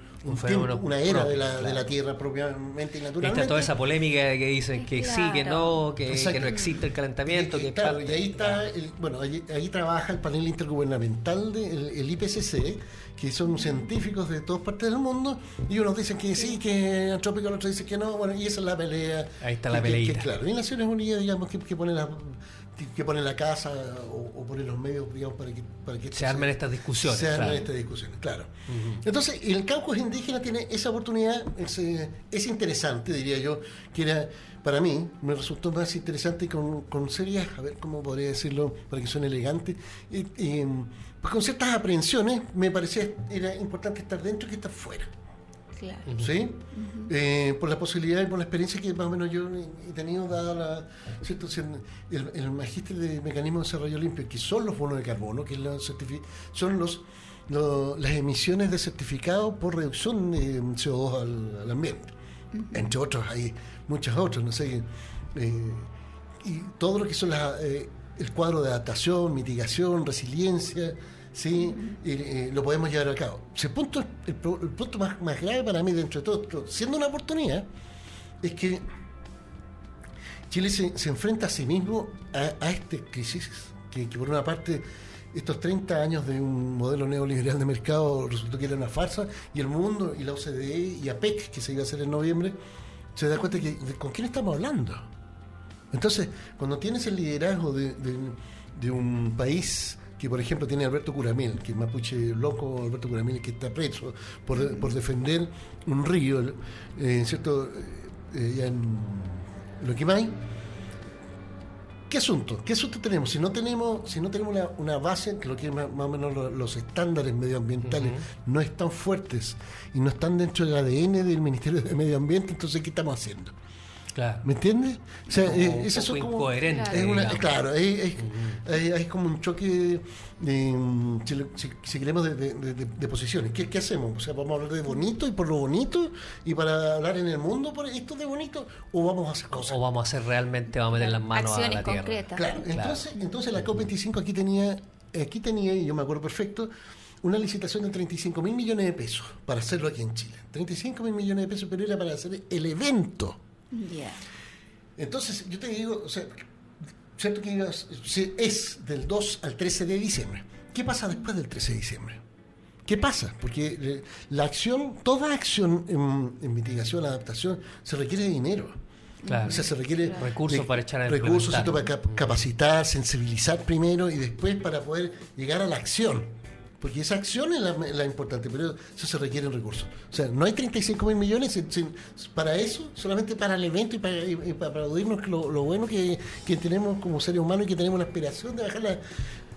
una era de, la, de la Tierra propiamente y naturalmente. Está toda esa polémica que dicen que sí, que no, que, no existe el calentamiento. Y, que y ahí está, bueno, ahí, trabaja el panel intergubernamental, de, el, IPCC, que son científicos de todas partes del mundo, y unos dicen que sí, que es antrópico, otros dicen que no, bueno, y esa es la pelea. Ahí está la pelea. claro, y Naciones Unidas, digamos, que, que pone la que ponen la casa o, ponen los medios, digamos, para que, para que se armen estas discusiones. Se armen estas discusiones, claro. Entonces, el caucus indígena tiene esa oportunidad, es, es, interesante, diría yo, que era, para mí, me resultó más interesante con, con serias, a ver cómo podría decirlo para que suene elegante, y, pues con ciertas aprehensiones me parecía era importante estar dentro que estar fuera. ¿Sí? Eh, por la posibilidad y por la experiencia que más o menos yo he tenido, dada la, ¿cierto? El, el magíster de mecanismo de desarrollo limpio, que son los bonos de carbono, que son los, las emisiones de certificado por reducción de CO2 al, ambiente. Entre otros, hay muchas otras, no sé. Eh, y todo lo que son eh, el cuadro de adaptación, mitigación, resiliencia ¿sí? Eh, lo podemos llevar a cabo. El punto, el, punto más, más, grave para mí, dentro de todo, siendo una oportunidad, es que Chile se, se enfrenta a sí mismo a, esta crisis, que, por una parte estos 30 años de un modelo neoliberal de mercado resultó que era una farsa, y el mundo, y la OCDE, y APEC, que se iba a hacer en noviembre, se da cuenta que con quién estamos hablando. Entonces, cuando tienes el liderazgo de, de un país que por ejemplo tiene Alberto Curamel, que es mapuche loco, Alberto Curamel, que está preso por, por defender un río, eh, ¿cierto? Eh, ya en Loquimay. ¿Qué asunto? ¿Qué asunto tenemos? Si no tenemos, si no tenemos una, base, que lo que más, más, o menos los, estándares medioambientales no están fuertes y no están dentro del ADN del Ministerio de Medio Ambiente, entonces ¿qué estamos haciendo? ¿Me entiendes? O sea, eh, es eso como incoherente. claro, es, como un choque de, mm, si, queremos de, posiciones. ¿Qué, hacemos? O sea, vamos a hablar de bonito y por lo bonito y para hablar en el mundo por esto de bonito o vamos a hacer cosas. O vamos a hacer realmente, vamos a meter las manos a la tierra. Claro, entonces, entonces la COP25 aquí tenía, aquí tenía, y yo me acuerdo perfecto, una licitación de 35 mil millones de pesos para hacerlo aquí en Chile. 35 mil millones de pesos, pero era para hacer el evento. Entonces, yo te digo, o sea, ¿cierto que es del 2 al 13 de diciembre? ¿Qué pasa después del 13 de diciembre? ¿Qué pasa? Porque eh, la acción, toda acción en, mitigación, adaptación, se requiere de dinero. Claro. O sea, se requiere recursos para echar a recursos para capacitar, sensibilizar primero y después para poder llegar a la acción porque esa acción es la, importante, pero eso se requieren recursos. O sea, no hay 35 mil millones para eso, solamente para el evento y para, y para lo, bueno que, tenemos como seres humanos y que tenemos la aspiración de bajar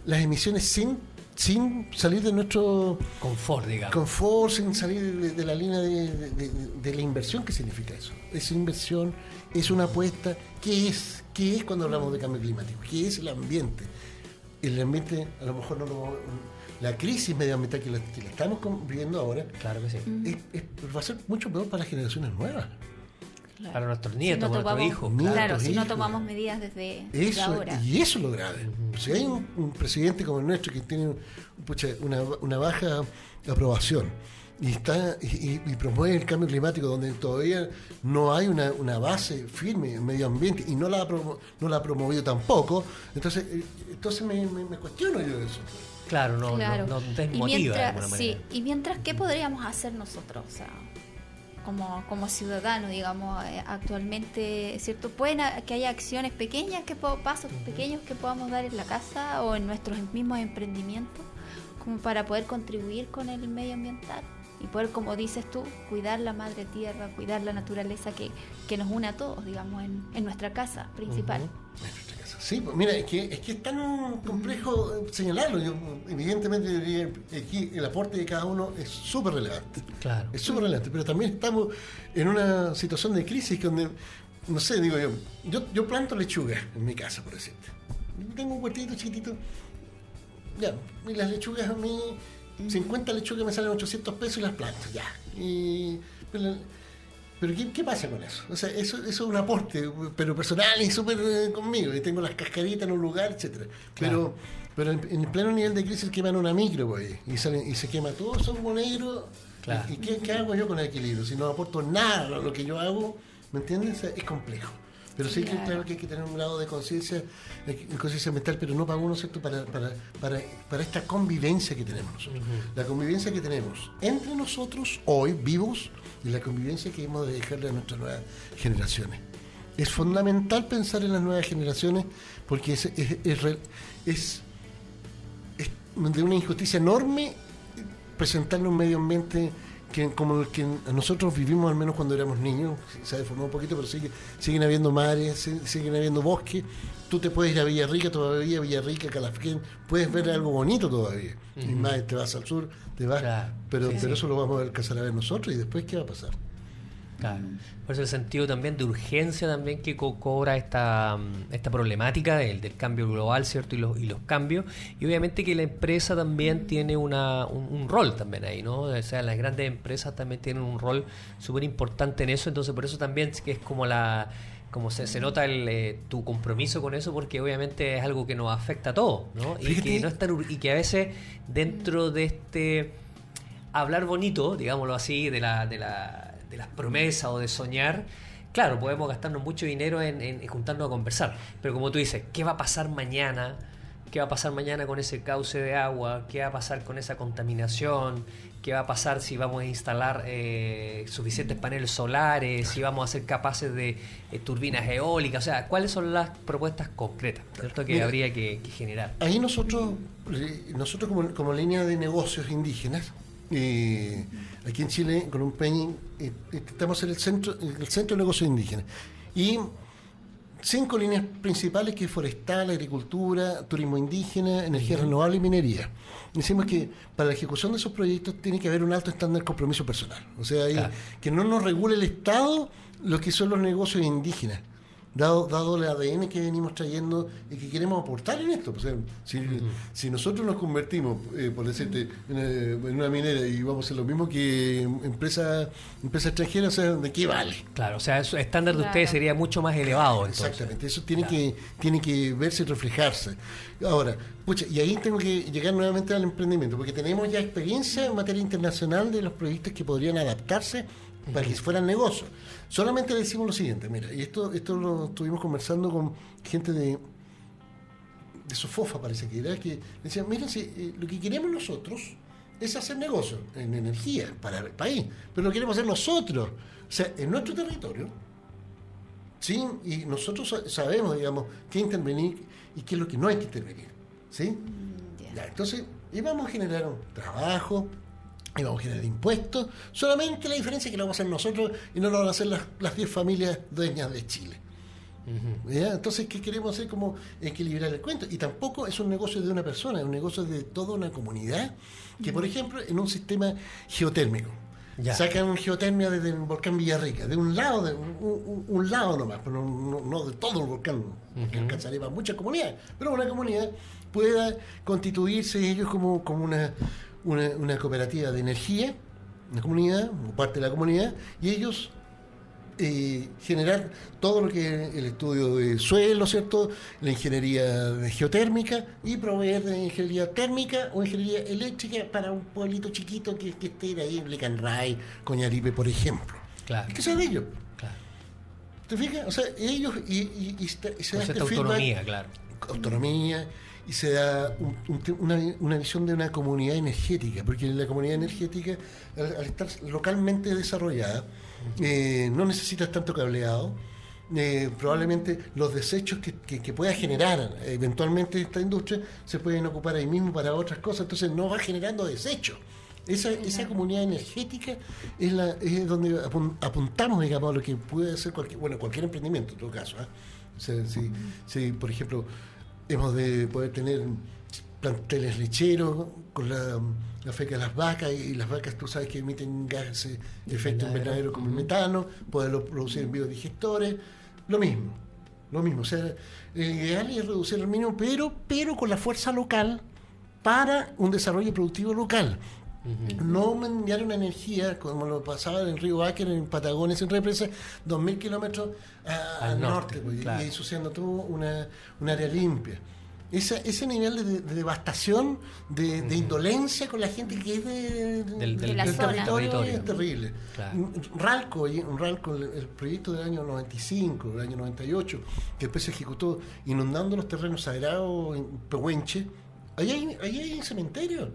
las emisiones sin sin salir de nuestro confort, digamos. Confort, sin salir de, la línea de, la inversión que significa eso. Es inversión, es una apuesta. ¿Qué es? ¿Qué es cuando hablamos de cambio climático? ¿Qué es el ambiente? El ambiente a lo mejor no lo la crisis medioambiental que la, estamos viviendo ahora claro que sí. va a ser mucho peor para las generaciones nuevas. Para nuestros nietos, para nuestros hijos. Claro, si no tomamos medidas desde, ahora. Y eso es lo grave. Si hay un, presidente como el nuestro que tiene una, baja aprobación y está y, promueve el cambio climático donde todavía no hay una, base firme en medio ambiente y no la ha, no la ha promovido tampoco, entonces, eh, entonces me, me cuestiono yo eso. Claro, no, no, desmotiva y mientras, Sí, y mientras, ¿qué podríamos hacer nosotros? O sea, como, como ciudadanos, digamos, eh, actualmente, ¿cierto? Pueden que haya acciones pequeñas, que pasos pequeños que podamos dar en la casa o en nuestros mismos emprendimientos, como para poder contribuir con el medio ambiental y poder, como dices tú, cuidar la madre tierra, cuidar la naturaleza que, que nos une a todos, digamos, en, en nuestra casa principal. Sí, pues mira, es que, es que es tan complejo señalarlo. Yo, evidentemente, aquí el aporte de cada uno es súper relevante. Claro. Es súper relevante, pero también estamos en una situación de crisis donde, no sé, digo yo, yo, yo planto lechuga en mi casa, por decirte. Tengo un huertito chiquitito. Ya, y las lechugas a mí, 50 lechugas me salen 800 pesos y las planto, ya. Y. Pero ¿qué, pasa con eso? O sea, eso, eso es un aporte, pero personal y súper eh, conmigo. Y tengo las cascaritas en un lugar, etcétera. Pero, pero en, el pleno nivel de crisis queman una micro, pues, y, salen, y se quema todo como negro. ¿Y, qué, hago yo con el equilibrio? Si no aporto nada a lo que yo hago, ¿me entiendes? Es complejo. Pero sí que claro que hay que tener un grado de conciencia, conciencia mental, pero no para uno, ¿cierto? Para, para, para, para esta convivencia que tenemos nosotros. La convivencia que tenemos entre nosotros hoy, vivos, y la convivencia que hemos de dejarle a nuestras nuevas generaciones. Es fundamental pensar en las nuevas generaciones porque es, es, es, de una injusticia enorme presentarle un medio ambiente que, como que nosotros vivimos al menos cuando éramos niños, se ha deformado un poquito, pero sigue, siguen habiendo mares, siguen habiendo bosques. Tú te puedes ir a Villarrica todavía, Villarrica, Calafquén, puedes ver algo bonito todavía. Y más, te vas al sur, te vas. pero pero eso lo vamos a alcanzar a ver nosotros y después, ¿qué va a pasar? Por eso el sentido también de urgencia también que cobra esta, esta problemática del, del cambio global, ¿cierto? Y los, y los cambios. Y obviamente que la empresa también tiene una, un, rol también ahí, ¿no? O sea, las grandes empresas también tienen un rol súper importante en eso. Entonces, por eso también que es como la como se, se nota el, eh, tu compromiso con eso porque obviamente es algo que nos afecta a todos, ¿no? Y que, no y que a veces dentro de este hablar bonito, digámoslo así, de la, de la de las promesas o de soñar, claro, podemos gastarnos mucho dinero en, juntarnos a conversar. Pero como tú dices, ¿qué va a pasar mañana? ¿Qué va a pasar mañana con ese cauce de agua? ¿Qué va a pasar con esa contaminación? ¿Qué va a pasar si vamos a instalar eh, suficientes paneles solares? Si vamos a ser capaces de eh, turbinas eólicas? O sea, ¿cuáles son las propuestas concretas ¿cierto? que habría que, generar? Ahí nosotros, eh, nosotros como, como línea de negocios indígenas, eh, aquí en Chile, con un peñín, eh, estamos en el centro, el centro de negocios indígenas. Y cinco líneas principales que es forestal, agricultura, turismo indígena, energía renovable y minería. Decimos que para la ejecución de esos proyectos tiene que haber un alto estándar de compromiso personal. O sea, que no nos regule el Estado lo que son los negocios indígenas dado, dado el ADN que venimos trayendo y que queremos aportar en esto. si, nosotros nos convertimos, eh, por decirte, en, una minera y vamos a hacer lo mismo que empresa, empresa extranjera, ¿de qué vale? Claro, o sea, el estándar de ustedes sería mucho más elevado. Exactamente, eso tiene, que, tiene que verse y reflejarse. Ahora, pucha, y ahí tengo que llegar nuevamente al emprendimiento, porque tenemos ya experiencia en materia internacional de los proyectos que podrían adaptarse para que fueran negocios. Solamente decimos lo siguiente, mira, y esto, esto lo estuvimos conversando con gente de, de Sofofa, parece que era, que decían, miren, si, eh, lo que queremos nosotros es hacer negocios en energía para el país, pero lo queremos hacer nosotros, o sea, en nuestro territorio, ¿sí? Y nosotros sabemos, digamos, qué intervenir y qué es lo que no hay que intervenir, ¿sí? Mm, ya, entonces, y vamos a generar un trabajo, y vamos a generar impuestos. Solamente la diferencia es que lo vamos a hacer nosotros y no lo van a hacer las 10 familias dueñas de Chile. Entonces, ¿qué queremos hacer? Como equilibrar el cuento. Y tampoco es un negocio de una persona, es un negocio de toda una comunidad que, por ejemplo, en un sistema geotérmico. Sacan geotermia desde el volcán Villarrica, de un lado, de un, lado nomás, pero no, de todo el volcán, que alcanzaría para muchas comunidades, pero una comunidad pueda constituirse ellos como, como una, una, cooperativa de energía, una comunidad, parte de la comunidad, y ellos eh, generar todo lo que es el estudio de suelo, ¿cierto? La ingeniería geotérmica y proveer de ingeniería térmica o ingeniería eléctrica para un pueblito chiquito que, esté ahí en Lecanray, Coñaripe, por ejemplo. Claro. ¿Qué son ellos? Claro. ¿Te fijas? O sea, ellos y, y, se da este autonomía, claro. Autonomía y se da una, visión de una comunidad energética, porque la comunidad energética, al, estar localmente desarrollada, eh, no necesitas tanto cableado. Eh, probablemente los desechos que, que, pueda generar eventualmente esta industria se pueden ocupar ahí mismo para otras cosas, entonces no va generando desechos. Esa, esa comunidad energética es, la, es donde apuntamos, digamos, a lo que puede hacer cualquier, bueno, cualquier emprendimiento en todo caso. ¿ah? si, si, por ejemplo, hemos de poder tener planteles lecheros con la, feca de las vacas y las vacas tú sabes que emiten gases de efecto invernadero como el metano, poderlo producir en biodigestores, lo mismo, lo mismo, o sea, el ideal es reducir el mínimo, pero, pero con la fuerza local para un desarrollo productivo local. No enviar una energía como lo pasaba en el río Báquer, en Patagones, en represa, 2.000 kilómetros al, norte, pues, y ensuciando todo una, un área limpia. ese nivel de, devastación, de, indolencia con la gente que es de, del, territorio, es terrible. Ralco, Ralco el, proyecto del año 95, del año 98, que después se ejecutó inundando los terrenos sagrados en Pehuenche, ahí hay, ahí hay cementerio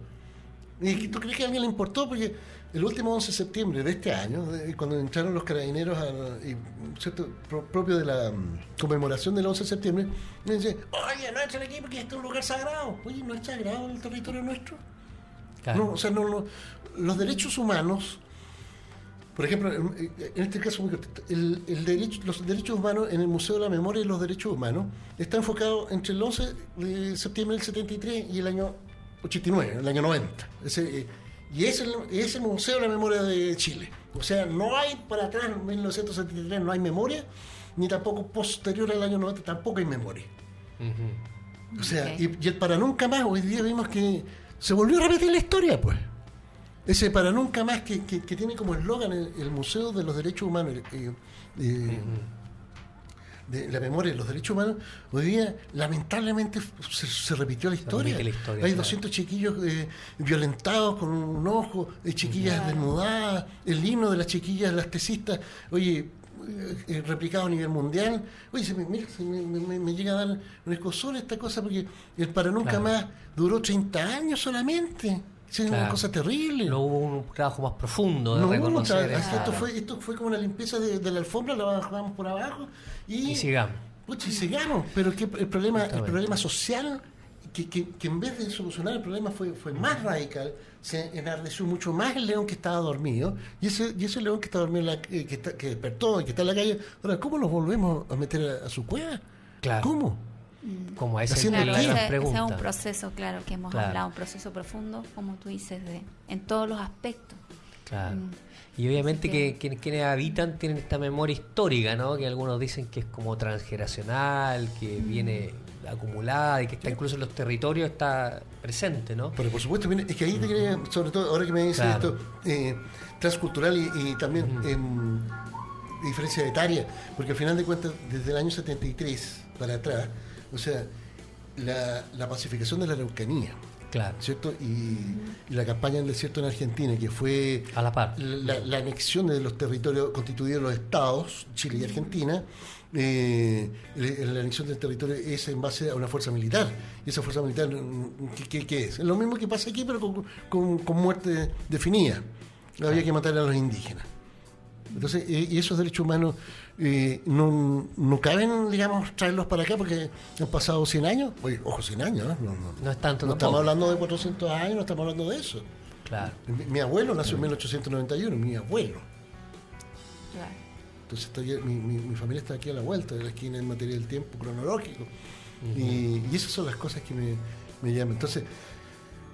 ¿Y tú crees que a alguien le importó? Porque el último 11 de septiembre de este año, cuando entraron los carabineros, propio de la mm, conmemoración del 11 de septiembre, me dice, oye, no entren aquí porque este es un lugar sagrado. Oye, ¿no es sagrado el territorio nuestro? No, o sea, no, los derechos humanos, por ejemplo, en este caso, el, el derecho, los derechos humanos en el Museo de la Memoria y los Derechos Humanos está enfocado entre el 11 de septiembre del 73 y el año 89, el año 90. Ese, y es el, es el Museo de la Memoria de Chile. O sea, no hay para atrás, en 1973 no hay memoria, ni tampoco posterior al año 90 tampoco hay memoria. O sea, y, el para nunca más, hoy día vimos que se volvió a repetir la historia, pues. Ese para nunca más que, que, tiene como eslogan el, Museo de los Derechos Humanos. Eh, eh, de la memoria de los derechos humanos, hoy día lamentablemente se, repitió la historia. Hay 200 chiquillos eh, violentados con un ojo, hay chiquillas desnudadas, el himno de las chiquillas, las tesistas, oye, eh, eh, replicado a nivel mundial. Oye, se me, mira, me, llega a dar un escosor esta cosa porque el para nunca más duró 30 años solamente. Es una cosa terrible. No hubo un trabajo más profundo de no, reconocer. esto, fue, esto fue como una limpieza de, la alfombra, la bajamos por abajo y, y sigamos. y sigamos. Pero que el problema, el problema social que, en vez de solucionar el problema fue, fue más radical, se enardeció mucho más el león que estaba dormido, y ese, y ese león que está dormido, eh, que, que despertó y que está en la calle, ahora, ¿cómo los volvemos a meter a, su cueva? Claro. ¿Cómo? Mm. Como ese, es un proceso, claro, que hemos hablado, un proceso profundo, como tú dices, de, en todos los aspectos. Claro. Mm. Y obviamente que, quienes habitan tienen esta memoria histórica, ¿no? Que algunos dicen que es como transgeneracional, que mm. viene acumulada y que está incluso en los territorios está presente, ¿no? Pero por supuesto, es que ahí te quería, sobre todo ahora que me dices esto, eh, transcultural y, también en diferencia etaria, porque al final de cuentas, desde el año 73 para atrás, o sea, la, la pacificación de la Araucanía, Claro. ¿Cierto? Y, la campaña del desierto en Argentina, que fue a la, par. la, anexión de los territorios constituidos los estados, Chile y Argentina, eh, la anexión del territorio es en base a una fuerza militar. Y esa fuerza militar, ¿qué, qué, es? Es lo mismo que pasa aquí, pero con, con, muerte definida. Había que matar a los indígenas. Entonces, eh, y esos derechos humanos eh, no, no caben, digamos, traerlos para acá porque han pasado 100 años. Oye, ojo, 100 años, ¿no? No, es tanto. No estamos hablando de 400 años, no estamos hablando de eso. Claro. Mi, abuelo nació en 1891, mi abuelo. Claro. Entonces, mi, mi, familia está aquí a la vuelta de la esquina en materia del tiempo cronológico. y, y, esas son las cosas que me, me llaman. Entonces,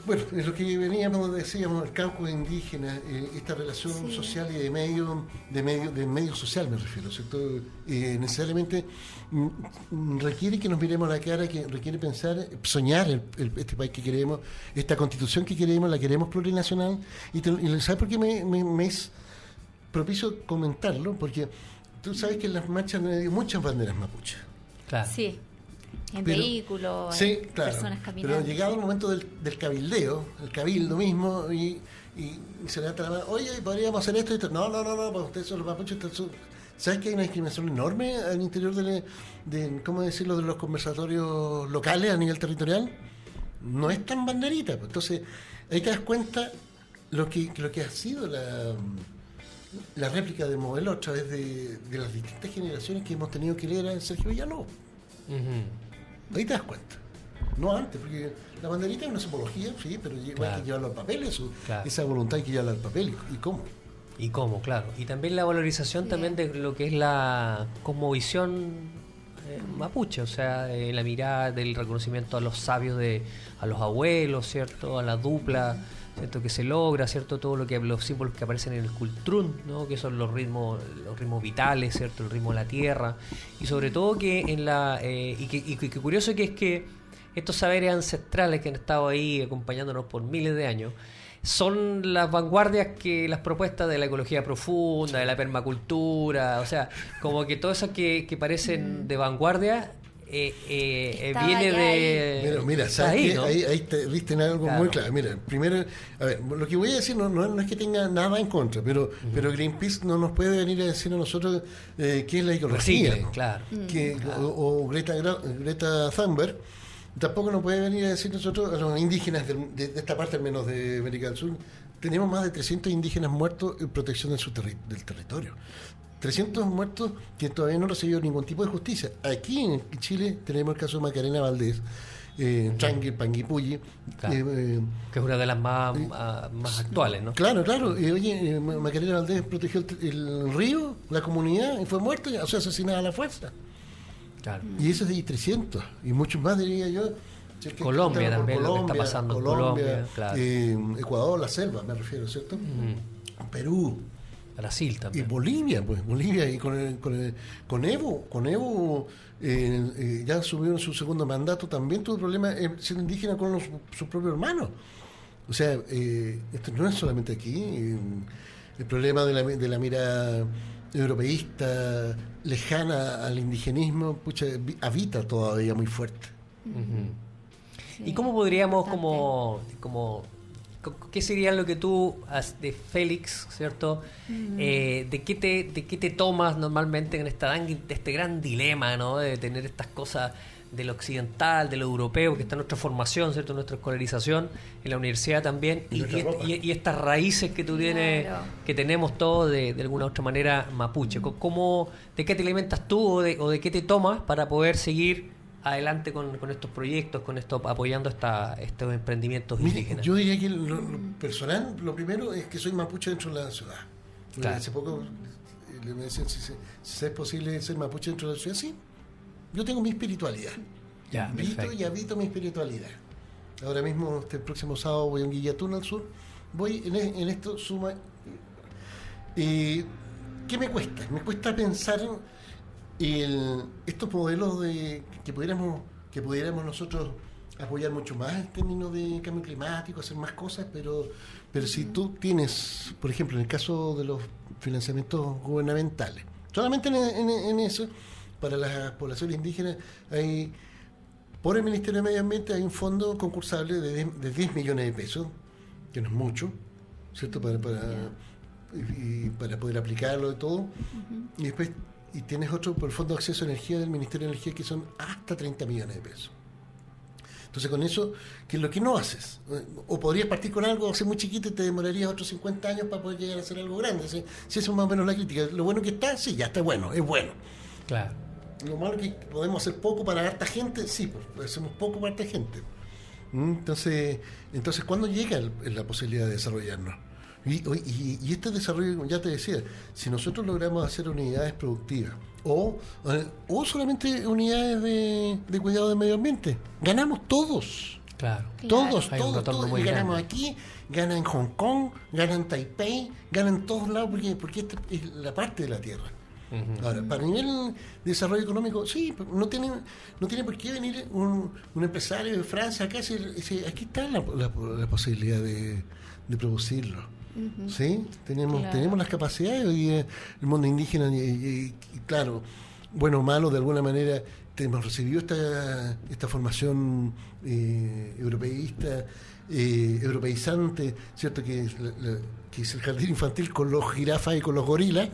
bueno, es lo que veníamos, decíamos, el caucus indígena, eh, esta relación social y de medio, de medio, de medio social me refiero, ¿cierto? Eh, necesariamente mm, requiere que nos miremos la cara, que requiere pensar, soñar este país que queremos, esta constitución que queremos, la queremos plurinacional. Y, ¿sabes por qué me, es propicio comentarlo? Porque tú sabes que en las marchas hay muchas banderas mapuches. Claro. Sí en vehículos, en personas caminando. Pero llegado el momento del, del, cabildeo, el cabildo mismo, y, y, se le da la mano, oye, podríamos hacer esto y esto. No, no, no, no, pues ustedes son los mapuches. ¿Sabes que hay una discriminación enorme al interior de, de, ¿cómo decirlo?, de los conversatorios locales a nivel territorial. No es tan banderita. Pues. Entonces, ahí te das cuenta lo que, lo que ha sido la, la réplica del modelo a través de, de, las distintas generaciones que hemos tenido que leer a Sergio Villalobos. Ahí te das cuenta. No antes, porque la banderita es una simbología, sí, pero hay que llevarlo al papel, eso, esa voluntad hay que llevarla al papel. ¿Y cómo? Y cómo, claro. Y también la valorización también de lo que es la cosmovisión eh, mapuche, o sea, eh, la mirada del reconocimiento a los sabios, de a los abuelos, ¿cierto? A la dupla. ¿Cierto? que se logra, ¿cierto? Todo lo que los símbolos que aparecen en el cultrún, ¿no? que son los ritmos, los ritmos vitales, ¿cierto? El ritmo de la tierra. Y sobre todo que en la eh, y, que, y que curioso que es que estos saberes ancestrales que han estado ahí acompañándonos por miles de años son las vanguardias que las propuestas de la ecología profunda, de la permacultura, o sea, como que todo eso que, que parecen de vanguardia eh, eh, viene de. Mira, ahí, ahí, te viste en algo muy claro. Mira, primero, a ver, lo que voy a decir no, no, es que tenga nada en contra, pero, pero Greenpeace no nos puede venir a decir a nosotros eh, qué es la ecología. claro. Que, o, Greta, Greta Thunberg tampoco nos puede venir a decir nosotros, a los indígenas de, esta parte, al menos de América del Sur, tenemos más de 300 indígenas muertos en protección su del territorio. 300 muertos que todavía no recibido ningún tipo de justicia. Aquí en Chile tenemos el caso de Macarena Valdés, eh, Panguipulli. Eh, eh, que es una de las más, más, actuales, ¿no? Claro, claro. oye, Macarena Valdés protegió el, río, la comunidad, y fue muerta, o sea, asesinada a la fuerza. Claro. Y eso es de 300, y muchos más, diría yo. Colombia también, lo que está pasando Colombia, Ecuador, la selva, me refiero, ¿cierto? Perú. Brasil también. Y Bolivia, pues, Bolivia, y con, con, con Evo, con Evo eh, eh, ya en su segundo mandato, también tuvo problemas eh, siendo indígena con sus propios hermanos. O sea, esto no es solamente aquí, el problema de la, de la mira europeísta, lejana al indigenismo, pucha, habita todavía muy fuerte. ¿Y cómo podríamos como, como ¿Qué sería lo que tú, de Félix, ¿cierto? Eh, ¿de, qué te, ¿De qué te tomas normalmente en esta, este gran dilema, ¿no? De tener estas cosas de lo occidental, de lo europeo, que está en nuestra formación, ¿cierto? Nuestra escolarización, en la universidad también, y, estas raíces que tú tienes, que tenemos todos de, de alguna u otra manera mapuche. ¿Cómo, ¿De qué te alimentas tú o de, o de qué te tomas para poder seguir adelante con, estos proyectos, con esto apoyando esta, estos emprendimientos indígenas? Yo diría que lo, personal, lo primero es que soy mapuche dentro de la ciudad. Hace poco le me decían si, si, es posible ser mapuche dentro de la ciudad, sí. Yo tengo mi espiritualidad. Ya, y habito mi espiritualidad. Ahora mismo, este próximo sábado voy a un Guillatún al sur. Voy en, en esto suma. y ¿Qué me cuesta? Me cuesta pensar el, estos modelos de que pudiéramos que pudiéramos nosotros apoyar mucho más en términos de cambio climático, hacer más cosas, pero pero si tú tienes, por ejemplo, en el caso de los financiamientos gubernamentales, solamente en, eso, para las poblaciones indígenas hay, por el Ministerio de Medio Ambiente hay un fondo concursable de 10, millones de pesos, que no es mucho, ¿cierto? Para, para, para poder aplicarlo y todo. Y después y tienes otro por el Fondo de Acceso a Energía del Ministerio de Energía que son hasta 30 millones de pesos. Entonces con eso, ¿qué es lo que no haces? O podrías partir con algo hace muy chiquito y te demorarías otros 50 años para poder llegar a hacer algo grande. Si, eso es más o menos la crítica. Lo bueno que está, sí, ya está bueno, es bueno. Claro. Lo malo que podemos hacer poco para harta gente, sí, pues hacemos poco para harta gente. Entonces, entonces ¿cuándo llega la posibilidad de desarrollarnos? Y, este desarrollo, ya te decía, si nosotros logramos hacer unidades productivas o, eh, o solamente unidades de, cuidado del medio ambiente, ganamos todos. Claro. Todos, todos, todos. ganamos aquí, ganan en Hong Kong, ganan en Taipei, ganan en todos lados porque, porque esta es la parte de la Tierra. Ahora, para nivel de desarrollo económico, sí, no tiene, no tiene por qué venir un, empresario de Francia acá. aquí está la, posibilidad de, de producirlo. ¿Sí? Tenemos, tenemos las capacidades hoy día, el mundo indígena, y, claro, bueno o malo, de alguna manera hemos recibido esta, esta formación eh, europeísta, eh, europeizante, ¿cierto? Que es, que es el jardín infantil con los jirafas y con los gorilas.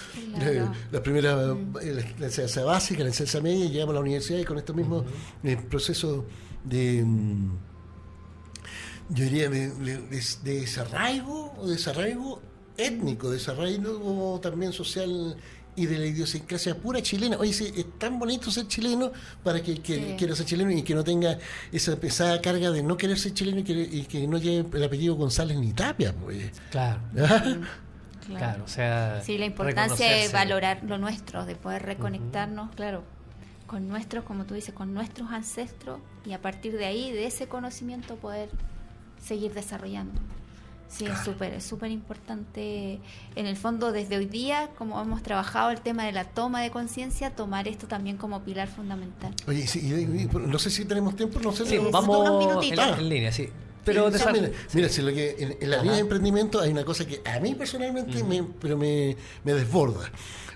la primera, la, enseñanza básica, la enseñanza media, llegamos a la universidad y con estos mismos eh, procesos de. Mm, yo diría, de, desarraigo, o desarraigo étnico, desarraigo también social y de la idiosincrasia pura chilena. Oye, es tan bonito ser chileno para que, que quiera ser chileno y que no tenga esa pesada carga de no querer ser chileno y que, no lleve el apellido González ni Tapia. Pues. Claro. Claro. o sea. Sí, la importancia de valorar lo nuestro, de poder reconectarnos, claro, con nuestros, como tú dices, con nuestros ancestros y a partir de ahí, de ese conocimiento, poder seguir desarrollando. Sí, es súper, es súper importante. En el fondo, desde hoy día, como hemos trabajado el tema de la toma de conciencia, tomar esto también como pilar fundamental. Oye, no sé si tenemos tiempo, no sé si vamos en, línea, sí. Pero mira, si lo que en, la línea de emprendimiento hay una cosa que a mí personalmente me, pero me, me desborda.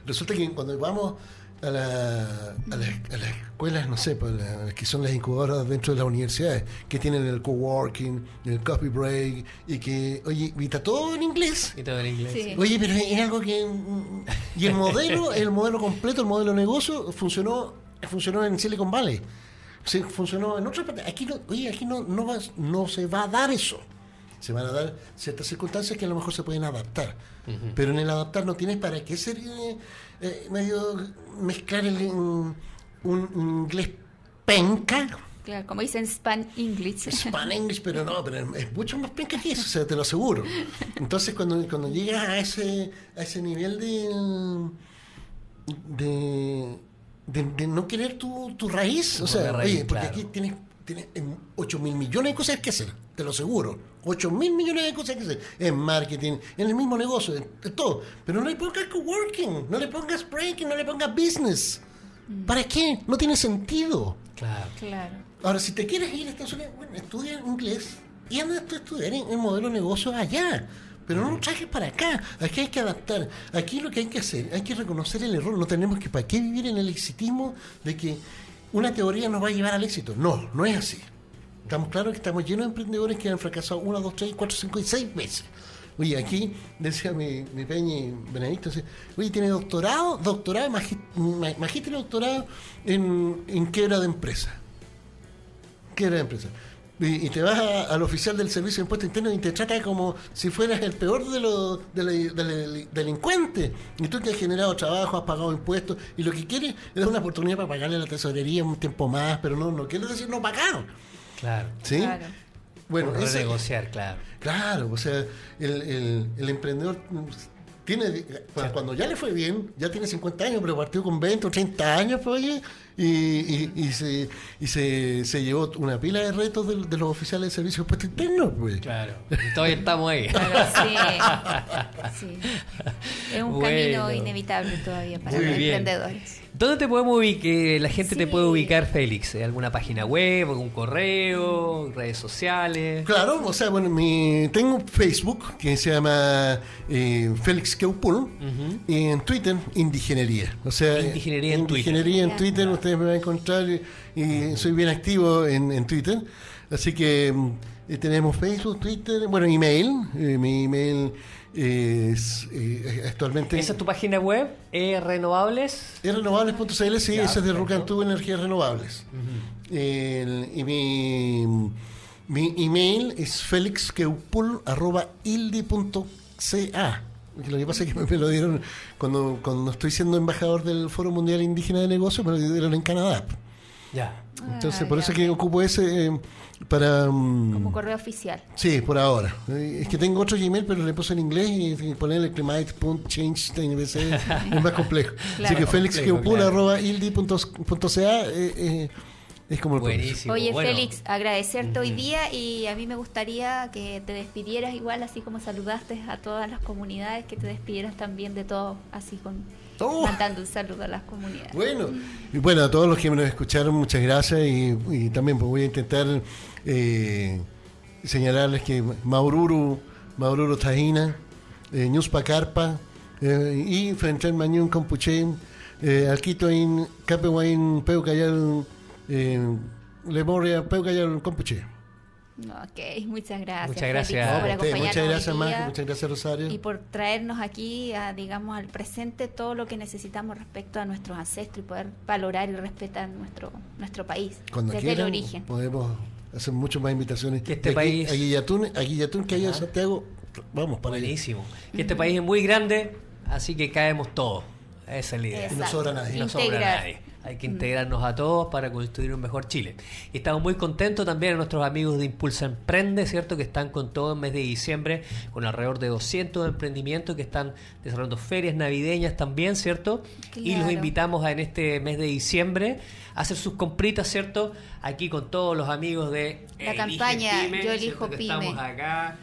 Resulta que cuando vamos a, la, a, las escuelas, no sé, pues, que son las incubadoras dentro de las universidades, que tienen el coworking, el coffee break, y que, oye, y está todo en inglés. Y todo en inglés. Oye, pero es algo que... Y el modelo, el modelo completo, el modelo de negocio, funcionó, funcionó en Silicon Valley. Se funcionó en otras partes. Aquí no, oye, aquí no, no, va, no se va a dar eso se van a dar ciertas circunstancias que a lo mejor se pueden adaptar. Pero en el adaptar no tienes para qué ser eh, eh, medio mezclar el, un, inglés penca. Claro, como dicen Span English. Span English, pero no, pero es mucho más penca que eso, o sea, te lo aseguro. Entonces, cuando, cuando llegas a ese, a ese nivel de, de, de, no querer tu, tu raíz, o sea, oye, porque aquí tienes, tienes 8 mil millones de cosas que hacer, te lo aseguro. 8 mil millones de cosas que hacer en marketing, en el mismo negocio, en, todo. Pero no le pongas coworking, no le pongas breaking, no le pongas business. Mm. ¿Para qué? No tiene sentido. Claro. claro. Ahora, si te quieres ir a Estados Unidos, bueno, estudia inglés y anda a estudiar en el modelo de negocio allá. Pero no lo trajes para acá. Aquí hay que adaptar. Aquí lo que hay que hacer, hay que reconocer el error. No tenemos que, ¿para qué vivir en el exitismo de que una teoría nos va a llevar al éxito? No, no es así. Estamos claros que estamos llenos de emprendedores que han fracasado una, dos, tres, cuatro, cinco y seis veces. Oye, aquí decía mi, mi Peña Benedicto, oye, tiene doctorado, doctorado, magíster doctorado en, en quiebra de empresa. Quiebra de empresa. y, te vas al oficial del Servicio de Impuesto Interno y te trata como si fueras el peor de los de delincuentes. Y tú que has generado trabajo, has pagado impuestos y lo que quieres es una oportunidad para pagarle a la tesorería un tiempo más, pero no, no quiere decir no pagar. Claro. ¿Sí? Claro. Bueno, renegociar, claro. Claro, o sea, el, el, el emprendedor tiene, cuando ya le fue bien, ya tiene 50 años, pero partió con 20 o 30 años, pues, oye, y, y, se, y se, se, llevó una pila de retos de, los oficiales de servicio puesto interno. Pues. Claro, y todavía estamos ahí. sí, Es un camino inevitable todavía para los emprendedores. ¿Dónde te podemos ubicar? La gente te puede ubicar, Félix. ¿Alguna página web, algún correo, redes sociales? Claro, o sea, bueno, mi, tengo Facebook que se llama eh, Félix Keupul y en Twitter, Indigenería. O sea, Indigenería en Twitter. Indigenería en Twitter, ustedes me van a encontrar y, soy bien activo en, Twitter. Así que mm, tenemos Facebook, Twitter, bueno, email. Eh, mi email es, eh, actualmente. ¿Esa es tu página web? ¿E renovables? E renovables.cl, sí, esa es de Rucantú Energías Renovables. y mi, mi email es felixkeupul.ildi.ca. Lo que pasa es que me, lo dieron cuando, cuando estoy siendo embajador del Foro Mundial Indígena de Negocios, me lo dieron en Canadá. Ya. Entonces, por eso es que ocupo ese. Eh, para, mm, Como correo oficial. Sí, por ahora. Es que tengo otro Gmail, pero le puse en inglés y ponerle climate.change es más complejo. Así que felixqueupula.ildi.ca eh, eh, es como el Buenísimo. Oye, Félix, agradecerte hoy día y a mí me gustaría que te despidieras igual, así como saludaste a todas las comunidades, que te despidieras también de todo, así con Oh. mandando un saludo a las comunidades. Bueno, y bueno, a todos los que me escucharon, muchas gracias y, también pues, voy a intentar eh, señalarles que Maururu, Maururu Tajina, eh, Ñuspa Carpa eh, y frente al Mañón Compuchen, eh, Alquito in Capehuain Peucayal, eh, Lemoria Peucayal Compuche. Ok, muchas gracias. Muchas gracias. por acompañarnos muchas gracias, Muchas gracias, Rosario. Y por traernos aquí, a, digamos, al presente todo lo que necesitamos respecto a nuestros ancestros y poder valorar y respetar nuestro nuestro país Cuando desde el origen. Podemos hacer muchas más invitaciones. Que este país. A Guillatún, a Guillatún que hay en Santiago, vamos para Buenísimo. Que este país es muy grande, así que caemos todos. Esa es la idea. Y no sobra nadie. No sobra nadie. Hay que integrarnos a todos para construir un mejor Chile. Y estamos muy contentos también a nuestros amigos de Impulsa Emprende, ¿cierto? Que están con todo el mes de diciembre, con alrededor de 200 emprendimientos que están desarrollando ferias navideñas también, ¿cierto? Y los invitamos a, en este mes de diciembre a hacer sus compritas, ¿cierto? Aquí con todos los amigos de la campaña Yo elijo Pyme. Estamos acá.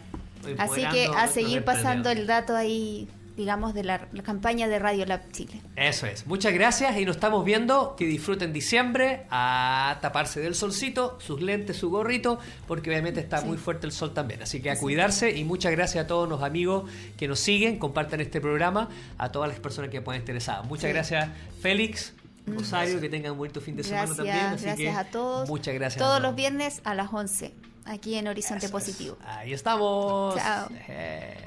Así que a seguir pasando el dato ahí digamos, de la, campaña de Radio Lab Chile. Eso es. Muchas gracias y nos estamos viendo. Que disfruten diciembre a taparse del solcito, sus lentes, su gorrito, porque obviamente está muy fuerte el sol también. Así que a cuidarse y muchas gracias a todos los amigos que nos siguen, compartan este programa, a todas las personas que puedan interesar. Muchas gracias, Félix. Rosario, que tengan un buen fin de semana también. gracias a todos. Muchas gracias. Todos los viernes a las 11, aquí en Horizonte Positivo. Ahí estamos. Chao. Eh.